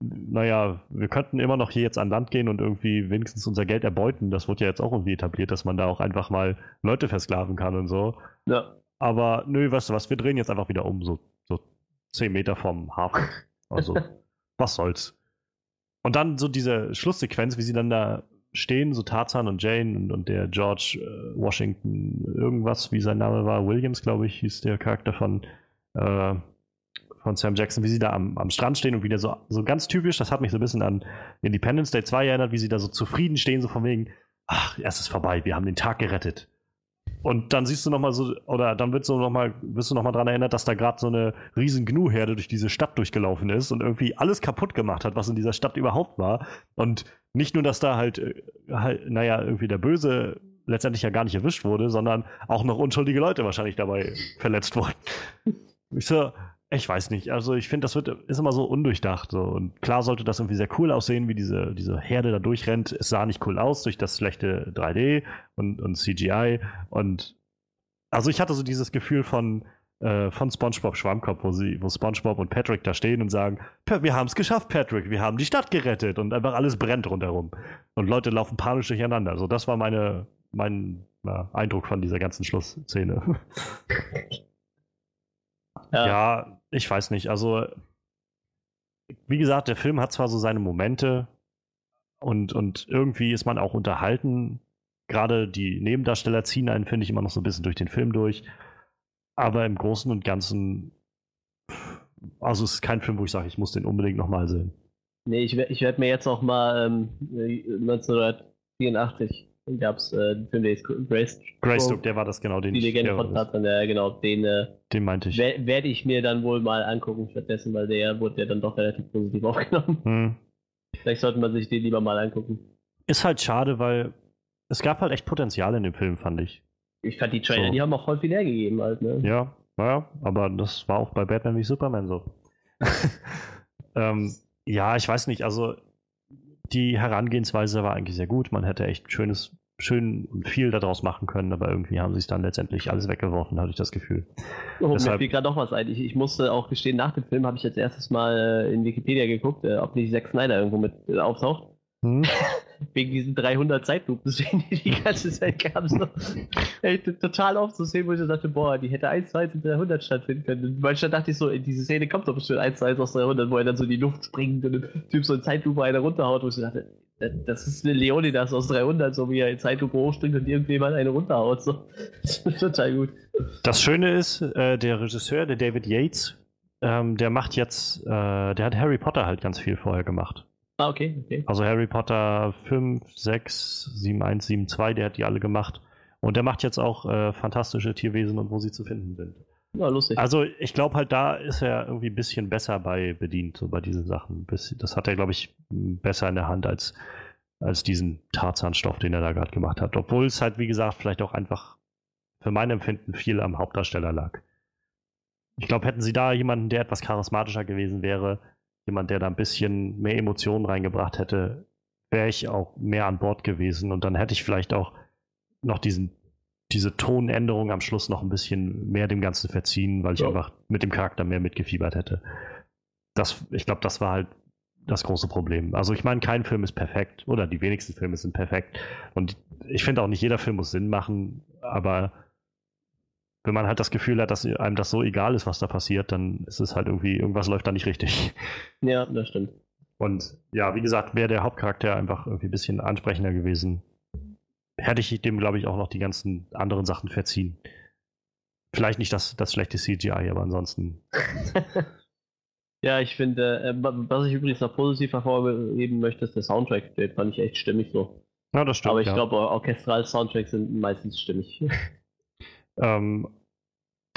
naja, wir könnten immer noch hier jetzt an Land gehen und irgendwie wenigstens unser Geld erbeuten. Das wurde ja jetzt auch irgendwie etabliert, dass man da auch einfach mal Leute versklaven kann und so. Ja. Aber nö, weißt du was, wir drehen jetzt einfach wieder um, so, so 10 Meter vom Hafen. Also, was soll's. Und dann so diese Schlusssequenz, wie sie dann da stehen, so Tarzan und Jane und, und der George äh, Washington, irgendwas, wie sein Name war, Williams, glaube ich, hieß der Charakter von äh, von Sam Jackson, wie sie da am, am Strand stehen und wieder so, so ganz typisch, das hat mich so ein bisschen an Independence Day 2 erinnert, wie sie da so zufrieden stehen, so von wegen, ach, es ist vorbei, wir haben den Tag gerettet. Und dann siehst du nochmal so, oder dann wirst du nochmal daran erinnert, dass da gerade so eine riesen Gnu-Herde durch diese Stadt durchgelaufen ist und irgendwie alles kaputt gemacht hat, was in dieser Stadt überhaupt war. Und nicht nur, dass da halt, äh, halt naja, irgendwie der Böse letztendlich ja gar nicht erwischt wurde, sondern auch noch unschuldige Leute wahrscheinlich dabei verletzt wurden. Ich so, ich weiß nicht. Also ich finde, das wird, ist immer so undurchdacht. So. Und klar sollte das irgendwie sehr cool aussehen, wie diese, diese Herde da durchrennt. Es sah nicht cool aus durch das schlechte 3D und, und CGI. Und also ich hatte so dieses Gefühl von, äh, von SpongeBob Schwammkopf, wo, sie, wo SpongeBob und Patrick da stehen und sagen, wir haben es geschafft, Patrick, wir haben die Stadt gerettet und einfach alles brennt rundherum. Und Leute laufen panisch durcheinander. Also das war meine, mein ja, Eindruck von dieser ganzen Schlussszene. Ja. ja, ich weiß nicht. Also, wie gesagt, der Film hat zwar so seine Momente und, und irgendwie ist man auch unterhalten. Gerade die Nebendarsteller ziehen einen, finde ich, immer noch so ein bisschen durch den Film durch. Aber im Großen und Ganzen, also es ist kein Film, wo ich sage, ich muss den unbedingt nochmal sehen. Nee, ich, ich werde mir jetzt auch mal ähm, 1984 dann gab es äh, den Film, der ist Grace Greystoke, der war das genau, den Die Legende von Tarzan, ja genau, den, äh, den meinte ich. Werde ich mir dann wohl mal angucken stattdessen, weil der wurde ja dann doch relativ positiv aufgenommen. Hm. Vielleicht sollte man sich den lieber mal angucken. Ist halt schade, weil es gab halt echt Potenzial in dem Film, fand ich. Ich fand die Trailer, so. die haben auch voll viel hergegeben halt, ne? Ja, naja, aber das war auch bei Batman wie Superman so. ähm, ja, ich weiß nicht, also die Herangehensweise war eigentlich sehr gut. Man hätte echt schönes, schön und viel daraus machen können, aber irgendwie haben sie es dann letztendlich alles weggeworfen, hatte ich das Gefühl. Oh, Deshalb, mir fiel gerade noch was ein. Ich, ich, musste auch gestehen, nach dem Film habe ich jetzt erstes Mal äh, in Wikipedia geguckt, äh, ob nicht Zack Snyder irgendwo mit äh, auftaucht. Hm? Wegen diesen 300 Zeitlupen-Szenen, die die ganze Zeit gab. So. Ey, total oft so Szenen, wo ich so dachte, boah, die hätte 1 2 in 300 stattfinden können. manchmal dachte ich so, diese Szene kommt doch bestimmt 1 2 aus 300, wo er dann so in die Luft springt und der Typ so in Zeitlupe eine runterhaut, wo ich so dachte, das ist eine Leonidas aus 300, so wie er in Zeitlupe hochspringt und irgendjemand eine runterhaut. So. Das ist total gut. Das Schöne ist, äh, der Regisseur, der David Yates, ähm, der macht jetzt, äh, der hat Harry Potter halt ganz viel vorher gemacht. Ah, okay, okay. Also Harry Potter 5, 6, 7, 1, 7, 2, der hat die alle gemacht. Und der macht jetzt auch äh, fantastische Tierwesen und wo sie zu finden sind. Ja, lustig. Also ich glaube halt, da ist er irgendwie ein bisschen besser bei bedient, so bei diesen Sachen. Das hat er, glaube ich, besser in der Hand als, als diesen Tarzanstoff, den er da gerade gemacht hat. Obwohl es halt, wie gesagt, vielleicht auch einfach für mein Empfinden viel am Hauptdarsteller lag. Ich glaube, hätten sie da jemanden, der etwas charismatischer gewesen wäre, jemand, der da ein bisschen mehr Emotionen reingebracht hätte, wäre ich auch mehr an Bord gewesen und dann hätte ich vielleicht auch noch diesen, diese Tonänderung am Schluss noch ein bisschen mehr dem Ganzen verziehen, weil ich ja. einfach mit dem Charakter mehr mitgefiebert hätte. Das, ich glaube, das war halt das große Problem. Also ich meine, kein Film ist perfekt oder die wenigsten Filme sind perfekt und ich finde auch nicht jeder Film muss Sinn machen, aber wenn man halt das Gefühl hat, dass einem das so egal ist, was da passiert, dann ist es halt irgendwie, irgendwas läuft da nicht richtig. Ja, das stimmt. Und ja, wie gesagt, wäre der Hauptcharakter einfach irgendwie ein bisschen ansprechender gewesen, hätte ich dem, glaube ich, auch noch die ganzen anderen Sachen verziehen. Vielleicht nicht das, das schlechte CGI, aber ansonsten. ja, ich finde, äh, was ich übrigens noch positiv hervorheben möchte, ist der Soundtrack. Den fand ich echt stimmig so. Ja, das stimmt. Aber ich ja. glaube, orchestrale Soundtracks sind meistens stimmig. Ähm,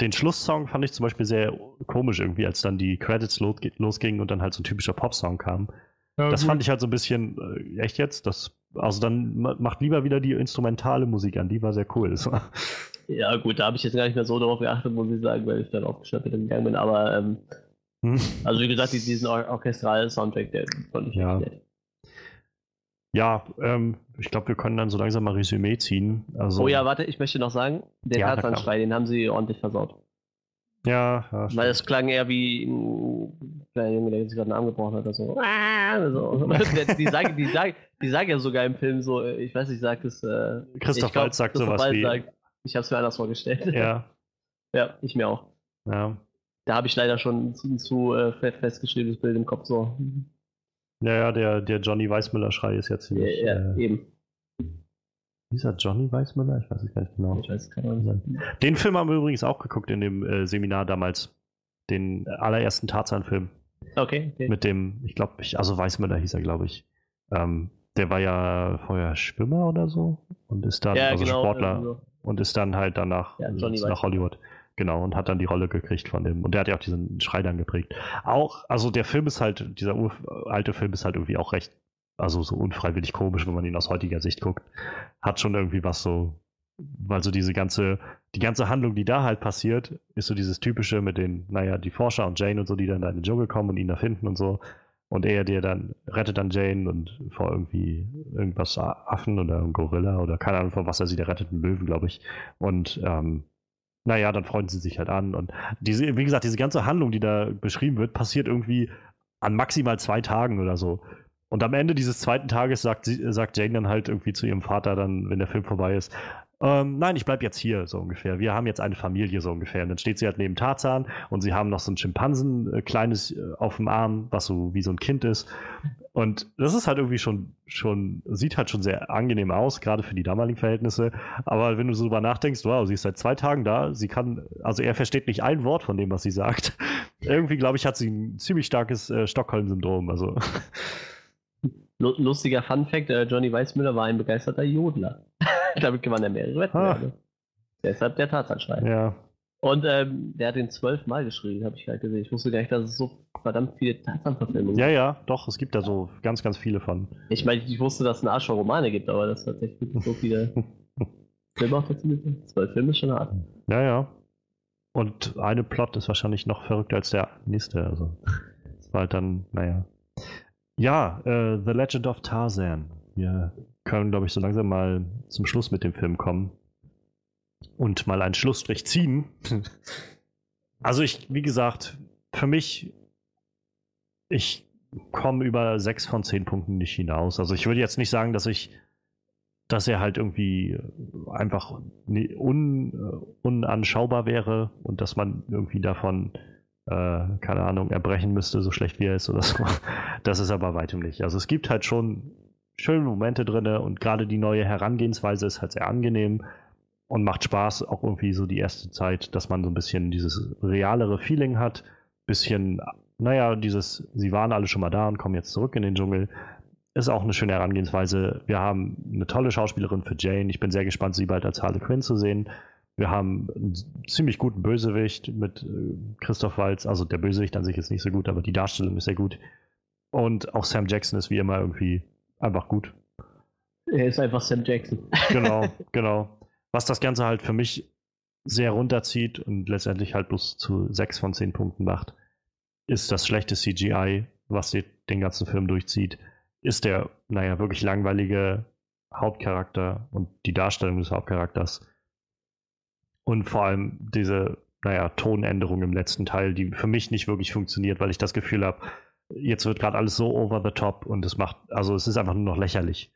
den Schlusssong fand ich zum Beispiel sehr komisch irgendwie, als dann die Credits losgingen und dann halt so ein typischer Pop-Song kam. Ja, das gut. fand ich halt so ein bisschen, äh, echt jetzt? Das Also dann macht lieber wieder die instrumentale Musik an, die war sehr cool. Ja, gut, da habe ich jetzt gar nicht mehr so darauf geachtet, muss ich sagen, weil ich dann aufgestattet gegangen bin. Aber ähm, hm. also wie gesagt, diesen Or orchestralen Soundtrack, der fand ich ja. nett. Ja, ähm, ich glaube, wir können dann so langsam mal Resümee ziehen. Also, oh ja, warte, ich möchte noch sagen, der ja, Tarzanschrei, den haben sie ordentlich versaut. Ja, ja Weil es klang eher wie ein kleiner Junge, der sich gerade einen Arm gebrochen hat oder so. so. die, sagen, die, sagen, die sagen ja sogar im Film so, ich weiß nicht, sagt es. Äh, Christoph Waltz sagt Christoph sowas wie. Sagt, ich habe es mir anders vorgestellt. Ja. ja, ich mir auch. Ja. Da habe ich leider schon ein zu, zu äh, festgeschriebenes Bild im Kopf so. Ja, ja, der, der Johnny Weissmüller-Schrei ist jetzt ziemlich. Ja, ja äh, eben. Dieser Johnny Weissmüller? Ich weiß es gar nicht genau. Ich weiß keine Ahnung. Den Film haben wir übrigens auch geguckt in dem äh, Seminar damals. Den allerersten Tarzan-Film. Okay, okay. Mit dem, ich glaube, also Weissmüller hieß er, glaube ich. Ähm, der war ja vorher Schwimmer oder so und ist dann, ja, also genau, Sportler also. und ist dann halt danach ja, nach Hollywood. Genau, und hat dann die Rolle gekriegt von dem. Und der hat ja auch diesen Schrei dann geprägt. Auch, also der Film ist halt, dieser alte Film ist halt irgendwie auch recht, also so unfreiwillig komisch, wenn man ihn aus heutiger Sicht guckt. Hat schon irgendwie was so, weil so diese ganze, die ganze Handlung, die da halt passiert, ist so dieses typische mit den, naja, die Forscher und Jane und so, die dann da in den Dschungel kommen und ihn da finden und so. Und er, der dann rettet dann Jane und vor irgendwie irgendwas Affen oder einem Gorilla oder keine Ahnung, vor was er sie da rettet, einen Löwen, glaube ich. Und ähm, naja, dann freuen sie sich halt an. Und diese, wie gesagt, diese ganze Handlung, die da beschrieben wird, passiert irgendwie an maximal zwei Tagen oder so. Und am Ende dieses zweiten Tages sagt, sie, sagt Jane dann halt irgendwie zu ihrem Vater dann, wenn der Film vorbei ist, ähm, nein, ich bleib jetzt hier, so ungefähr. Wir haben jetzt eine Familie, so ungefähr. Und dann steht sie halt neben Tarzan und sie haben noch so ein Schimpansen, äh, kleines äh, auf dem Arm, was so wie so ein Kind ist. Und das ist halt irgendwie schon, schon, sieht halt schon sehr angenehm aus, gerade für die damaligen Verhältnisse. Aber wenn du so drüber nachdenkst, wow, sie ist seit zwei Tagen da, sie kann, also er versteht nicht ein Wort von dem, was sie sagt. irgendwie, glaube ich, hat sie ein ziemlich starkes äh, Stockholm-Syndrom. Also. Lustiger Fun-Fact: äh, Johnny Weissmüller war ein begeisterter Jodler. Damit gewann er mehrere Wettbewerbe. Deshalb der Tarzanschrei. Ja. Und ähm, der hat den zwölfmal geschrieben, habe ich gerade gesehen. Ich wusste gar nicht, dass es so verdammt viele Tarzan-Verfilmungen gibt. Ja, ja, doch, es gibt da so ganz, ganz viele von. Ich meine, ich wusste, dass es eine Arsch Romane gibt, aber das tatsächlich so viele Filme auch dazu gibt. Zwölf Filme ist schon hart. Ja, ja. Und eine Plot ist wahrscheinlich noch verrückter als der nächste. Also, das war halt dann, naja. Ja, äh, The Legend of Tarzan. Wir können, glaube ich, so langsam mal zum Schluss mit dem Film kommen und mal einen Schlussstrich ziehen. also ich, wie gesagt, für mich, ich komme über sechs von zehn Punkten nicht hinaus. Also ich würde jetzt nicht sagen, dass ich, dass er halt irgendwie einfach un, unanschaubar wäre und dass man irgendwie davon, äh, keine Ahnung, erbrechen müsste, so schlecht wie er ist oder so. Das ist aber weitem nicht. Also es gibt halt schon schöne Momente drin und gerade die neue Herangehensweise ist halt sehr angenehm und macht Spaß, auch irgendwie so die erste Zeit, dass man so ein bisschen dieses realere Feeling hat. Bisschen, naja, dieses, sie waren alle schon mal da und kommen jetzt zurück in den Dschungel. Ist auch eine schöne Herangehensweise. Wir haben eine tolle Schauspielerin für Jane. Ich bin sehr gespannt, sie bald als Harley Quinn zu sehen. Wir haben einen ziemlich guten Bösewicht mit äh, Christoph Waltz. Also der Bösewicht an sich ist nicht so gut, aber die Darstellung ist sehr gut. Und auch Sam Jackson ist wie immer irgendwie einfach gut. Er ist einfach Sam Jackson. Genau, genau. Was das Ganze halt für mich sehr runterzieht und letztendlich halt bloß zu sechs von zehn Punkten macht, ist das schlechte CGI, was den ganzen Film durchzieht, ist der, naja, wirklich langweilige Hauptcharakter und die Darstellung des Hauptcharakters. Und vor allem diese, naja, Tonänderung im letzten Teil, die für mich nicht wirklich funktioniert, weil ich das Gefühl habe, jetzt wird gerade alles so over the top und es macht, also es ist einfach nur noch lächerlich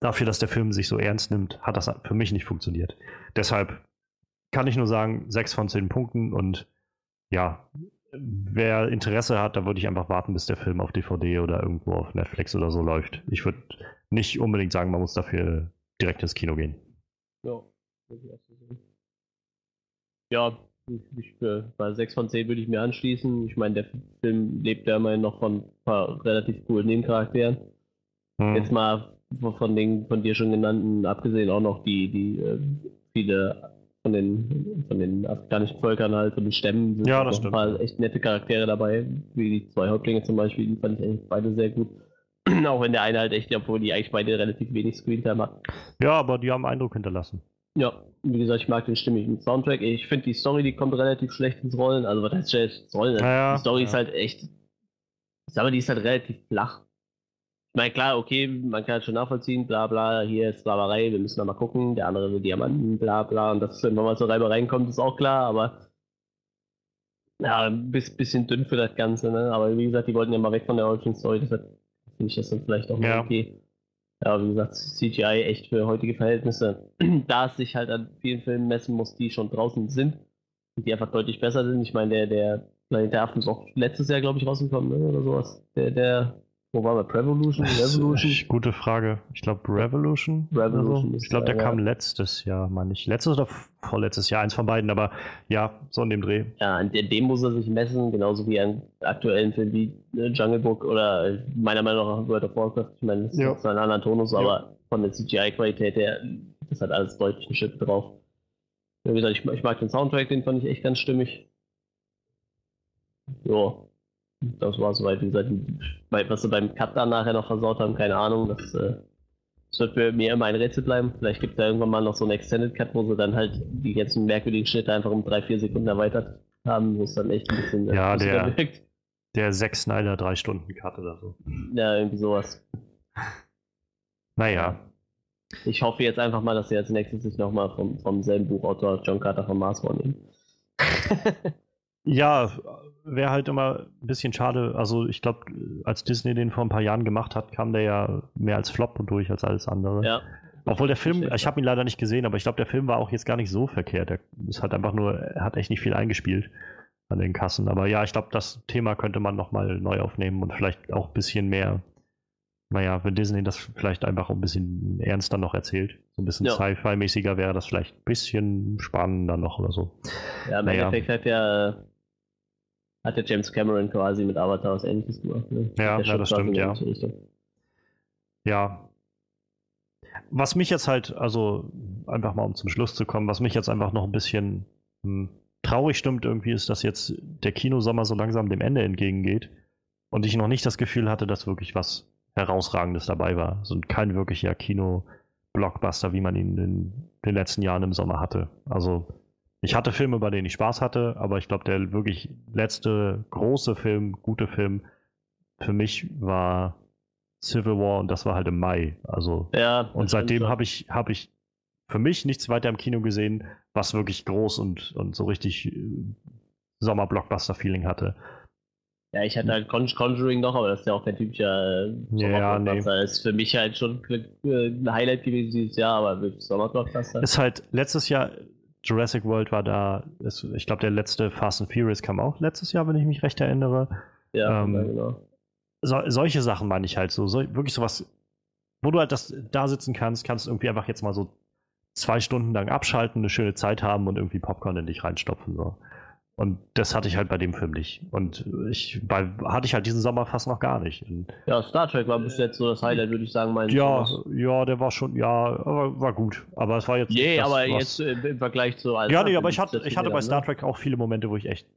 dafür, dass der Film sich so ernst nimmt, hat das für mich nicht funktioniert. Deshalb kann ich nur sagen, sechs von zehn Punkten und ja, wer Interesse hat, da würde ich einfach warten, bis der Film auf DVD oder irgendwo auf Netflix oder so läuft. Ich würde nicht unbedingt sagen, man muss dafür direkt ins Kino gehen. Ja, ja ich, äh, bei 6 von 10 würde ich mir anschließen. Ich meine, der Film lebt ja immerhin noch von ein paar relativ coolen Nebencharakteren. Hm. Jetzt mal von den von dir schon genannten, abgesehen auch noch die, die äh, viele von den von den afghanischen Völkern halt und den Stämmen sind ja, das ein paar echt nette Charaktere dabei, wie die zwei Häuptlinge zum Beispiel, die fand ich eigentlich beide sehr gut. Auch wenn der eine halt echt, obwohl die eigentlich beide relativ wenig Screentime hat. Ja, aber die haben Eindruck hinterlassen. Ja, wie gesagt, ich mag den stimmigen Soundtrack. Ich finde die Story, die kommt relativ schlecht ins Rollen. Also was heißt schlecht ins Rollen? Naja, die Story ja. ist halt echt, ich sag mal, die ist halt relativ flach. Ich meine, klar, okay, man kann es schon nachvollziehen, bla bla, hier ist Sklaverei, wir müssen da mal gucken, der andere will Diamanten, bla bla, und dass irgendwann mal zur Reibereien kommt, ist auch klar, aber ja, ein bis- bisschen dünn für das Ganze, ne? Aber wie gesagt, die wollten ja mal weg von der Origin Story, deshalb finde ich das dann vielleicht auch mal Ja. okay. Ja, wie gesagt, CGI echt für heutige Verhältnisse. da es sich halt an vielen Filmen messen muss, die schon draußen sind und die einfach deutlich besser sind. Ich meine, der, der Planet der Affen ist auch letztes Jahr, glaube ich, rausgekommen, ne? Oder sowas. Der, der, wo war wir? Revolution? Revolution? Äh, Gute Frage. Ich glaube Revolution. Revolution so. Ich glaube, der ja. kam letztes Jahr, meine ich. Letztes oder vorletztes Jahr, eins von beiden, aber ja, so in dem Dreh. Ja, an der- dem muss er sich messen, genauso wie an aktuellen Filmen wie äh, Jungle Book oder äh, meiner Meinung nach World of Warcraft. Ich meine, das Ja. ist ein anderer Tonus, Ja. aber von der CGI-Qualität her, das hat alles deutlich einen Chip drauf. Wie gesagt, ich, ich mag den Soundtrack, den fand ich echt ganz stimmig. Ja, das war soweit. Wie gesagt, was sie beim Cut dann nachher noch versaut haben, keine Ahnung. Das, äh, das wird für mir immer ein Rätsel bleiben. Vielleicht gibt es da irgendwann mal noch so einen Extended Cut, wo sie dann halt die ganzen merkwürdigen Schnitte einfach um drei, vier Sekunden erweitert haben, wo es dann echt ein bisschen äh, Ja, der- wirkt. Der Zack Snyder drei Stunden Cut oder so. Ja, irgendwie sowas. Naja. Ich hoffe jetzt einfach mal, dass sie als nächstes sich nochmal vom, vom selben Buchautor John Carter von Mars vornehmen. Ja, wäre halt immer ein bisschen schade. Also ich glaube, als Disney den vor ein paar Jahren gemacht hat, kam der ja mehr als Flop durch als alles andere. ja, Obwohl der Film, ich habe ihn leider nicht gesehen, aber ich glaube, der Film war auch jetzt gar nicht so verkehrt. Er ist halt einfach nur, er hat echt nicht viel eingespielt an den Kassen. Aber ja, ich glaube, das Thema könnte man nochmal neu aufnehmen und vielleicht auch ein bisschen mehr, naja, wenn Disney das vielleicht einfach ein bisschen ernster noch erzählt, so ein bisschen Ja. Sci-Fi-mäßiger wäre das vielleicht ein bisschen spannender noch oder so. ja im Naja. Endeffekt hat ja, hat ja James Cameron quasi mit Avatar was ähnliches gemacht. Ne? Ja, Der ja, das stimmt, ja. Ja. Was mich jetzt halt, also einfach mal um zum Schluss zu kommen, was mich jetzt einfach noch ein bisschen hm, traurig stimmt irgendwie, ist, dass jetzt der Kinosommer so langsam dem Ende entgegengeht und ich noch nicht das Gefühl hatte, dass wirklich was Herausragendes dabei war. Also kein wirklicher Kino-Blockbuster, wie man ihn in den letzten Jahren im Sommer hatte. Also ich hatte Filme, bei denen ich Spaß hatte, aber ich glaube, der wirklich letzte große Film, gute Film für mich war Civil War und das war halt im Mai. Also Ja, und seitdem habe ich habe ich für mich nichts weiter im Kino gesehen, was wirklich groß und und so richtig äh, Sommer-Blockbuster-Feeling hatte. Ja, ich hatte halt Con Conjuring noch, aber das ist ja auch kein typischer äh, Ja, Sommerblockbuster. Das ist für mich halt schon äh, ein Highlight gewesen dieses Jahr, aber wirklich Sommerblockbuster. Ist halt letztes Jahr Jurassic World war da. Ist, ich glaube, der letzte Fast and Furious kam auch letztes Jahr, wenn ich mich recht erinnere. Ja, ähm, genau. so, solche Sachen meine ich halt so, so wirklich sowas, wo du halt das da sitzen kannst, kannst irgendwie einfach jetzt mal so zwei Stunden lang abschalten, eine schöne Zeit haben und irgendwie Popcorn in dich reinstopfen so. Und das hatte ich halt bei dem Film nicht. Und ich bei, hatte ich halt diesen Sommer fast noch gar nicht. Und Ja, Star Trek war bis jetzt so das Highlight, würde ich sagen. Mein ja, ja, der war schon, ja, aber war gut. Aber es war jetzt. Nee, das, aber was- jetzt äh, im Vergleich zu Ja, nee, aber ich hatte, ich hatte bei ne? Star Trek auch viele Momente, wo ich echt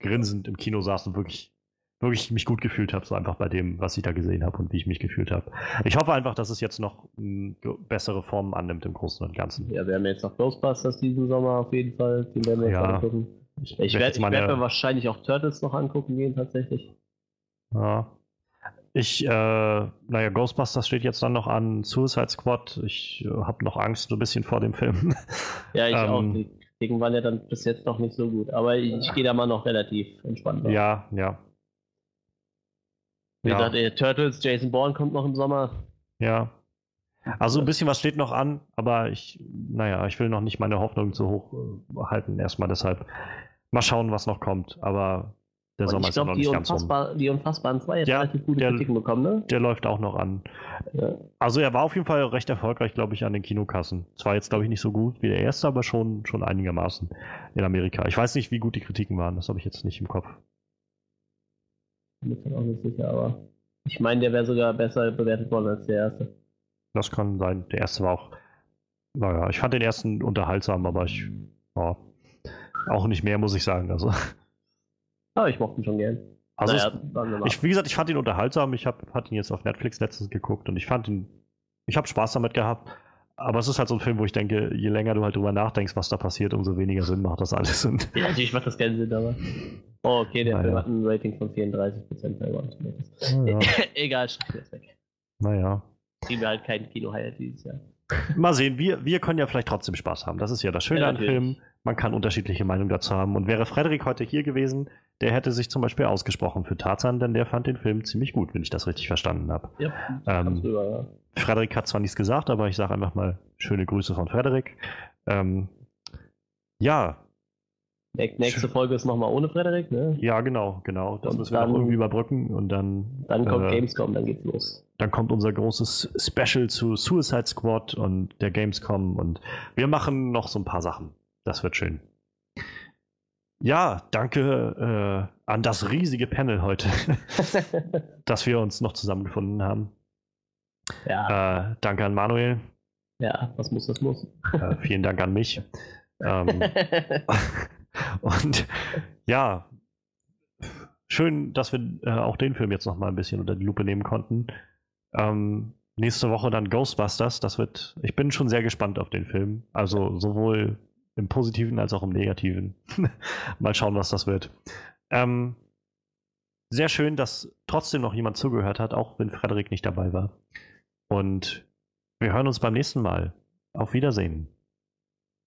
grinsend im Kino saß und wirklich, wirklich mich gut gefühlt habe, so einfach bei dem, was ich da gesehen habe und wie ich mich gefühlt habe. Ich hoffe einfach, dass es jetzt noch mh, bessere Formen annimmt im Großen und Ganzen. Ja, wir haben jetzt noch Ghostbusters diesen Sommer auf jeden Fall. Den werden wir jetzt Ja. angucken. Ich, Ich werd werde werd mir wahrscheinlich auch Turtles noch angucken gehen, tatsächlich. Ja. Ich, äh, naja, Ghostbusters steht jetzt dann noch an, Suicide Squad. Ich äh, habe noch Angst so ein bisschen vor dem Film. Ja, ich Ähm. auch. Die Kritiken waren ja dann bis jetzt noch nicht so gut. Aber ich, ich gehe da mal noch relativ entspannt. drauf. ja, ja, Wie ja. gesagt, äh, Turtles, Jason Bourne kommt noch im Sommer. ja. Also ein bisschen was steht noch an, aber ich, naja, ich will noch nicht meine Hoffnung zu hoch äh, halten. Erstmal deshalb mal schauen, was noch kommt. Aber der Und Sommer ich ist ja noch nicht ganz rum. Die Unfassbaren 2 hat Ja, relativ gute der- Kritiken bekommen, ne? Der läuft auch noch an. Ja. Also er war auf jeden Fall recht erfolgreich, glaube ich, an den Kinokassen. Zwar jetzt, glaube ich, nicht so gut wie der erste, aber schon, schon einigermaßen in Amerika. Ich weiß nicht, wie gut die Kritiken waren, das habe ich jetzt nicht im Kopf. Bin mir auch nicht sicher, aber ich meine, der wäre sogar besser bewertet worden als der erste. Das kann sein. Der erste war auch, naja, ich fand den ersten unterhaltsam, aber ich, ja, auch nicht mehr, muss ich sagen. Also, Aber ich mochte ihn schon gern. Also naja, es, ich, wie gesagt, ich fand ihn unterhaltsam. Ich habe ihn jetzt auf Netflix letztens geguckt und ich fand ihn, ich habe Spaß damit gehabt. Aber es ist halt so ein Film, wo ich denke, je länger du halt drüber nachdenkst, was da passiert, umso weniger Sinn macht das alles. Und ja, natürlich macht das keinen Sinn, aber. Oh, okay, der naja. Film hat ein Rating von 34% bei Rotten ja. Egal, schreib jetzt weg. Naja. Kriegen wir halt kein Kino-Highlight dieses Jahr. Mal sehen, wir, wir können ja vielleicht trotzdem Spaß haben. Das ist ja das Schöne ja, an Filmen. Man kann unterschiedliche Meinungen dazu haben. Und wäre Frederik heute hier gewesen, der hätte sich zum Beispiel ausgesprochen für Tarzan, denn der fand den Film ziemlich gut, wenn ich das richtig verstanden habe. Ja, ähm, ja. Frederik hat zwar nichts gesagt, aber ich sage einfach mal schöne Grüße von Frederik. Ähm, ja. Nächste Folge ist nochmal ohne Frederik, ne? Ja, genau, genau. Das und müssen wir dann, noch irgendwie überbrücken und dann. Dann kommt äh, Gamescom, dann geht's los. Dann kommt unser großes Special zu Suicide Squad und der Gamescom und wir machen noch so ein paar Sachen. Das wird schön. Ja, danke äh, an das riesige Panel heute, dass wir uns noch zusammengefunden haben. Ja. Äh, danke an Manuel. Ja, was muss, das muss. Äh, vielen Dank an mich. Ähm, und ja, schön, dass wir äh, auch den Film jetzt noch mal ein bisschen unter die Lupe nehmen konnten. Ähm, nächste Woche dann Ghostbusters. Das wird, ich bin schon sehr gespannt auf den Film. Also sowohl im Positiven als auch im Negativen. Mal schauen, was das wird. Ähm, sehr schön, dass trotzdem noch jemand zugehört hat, auch wenn Frederik nicht dabei war. Und wir hören uns beim nächsten Mal. Auf Wiedersehen.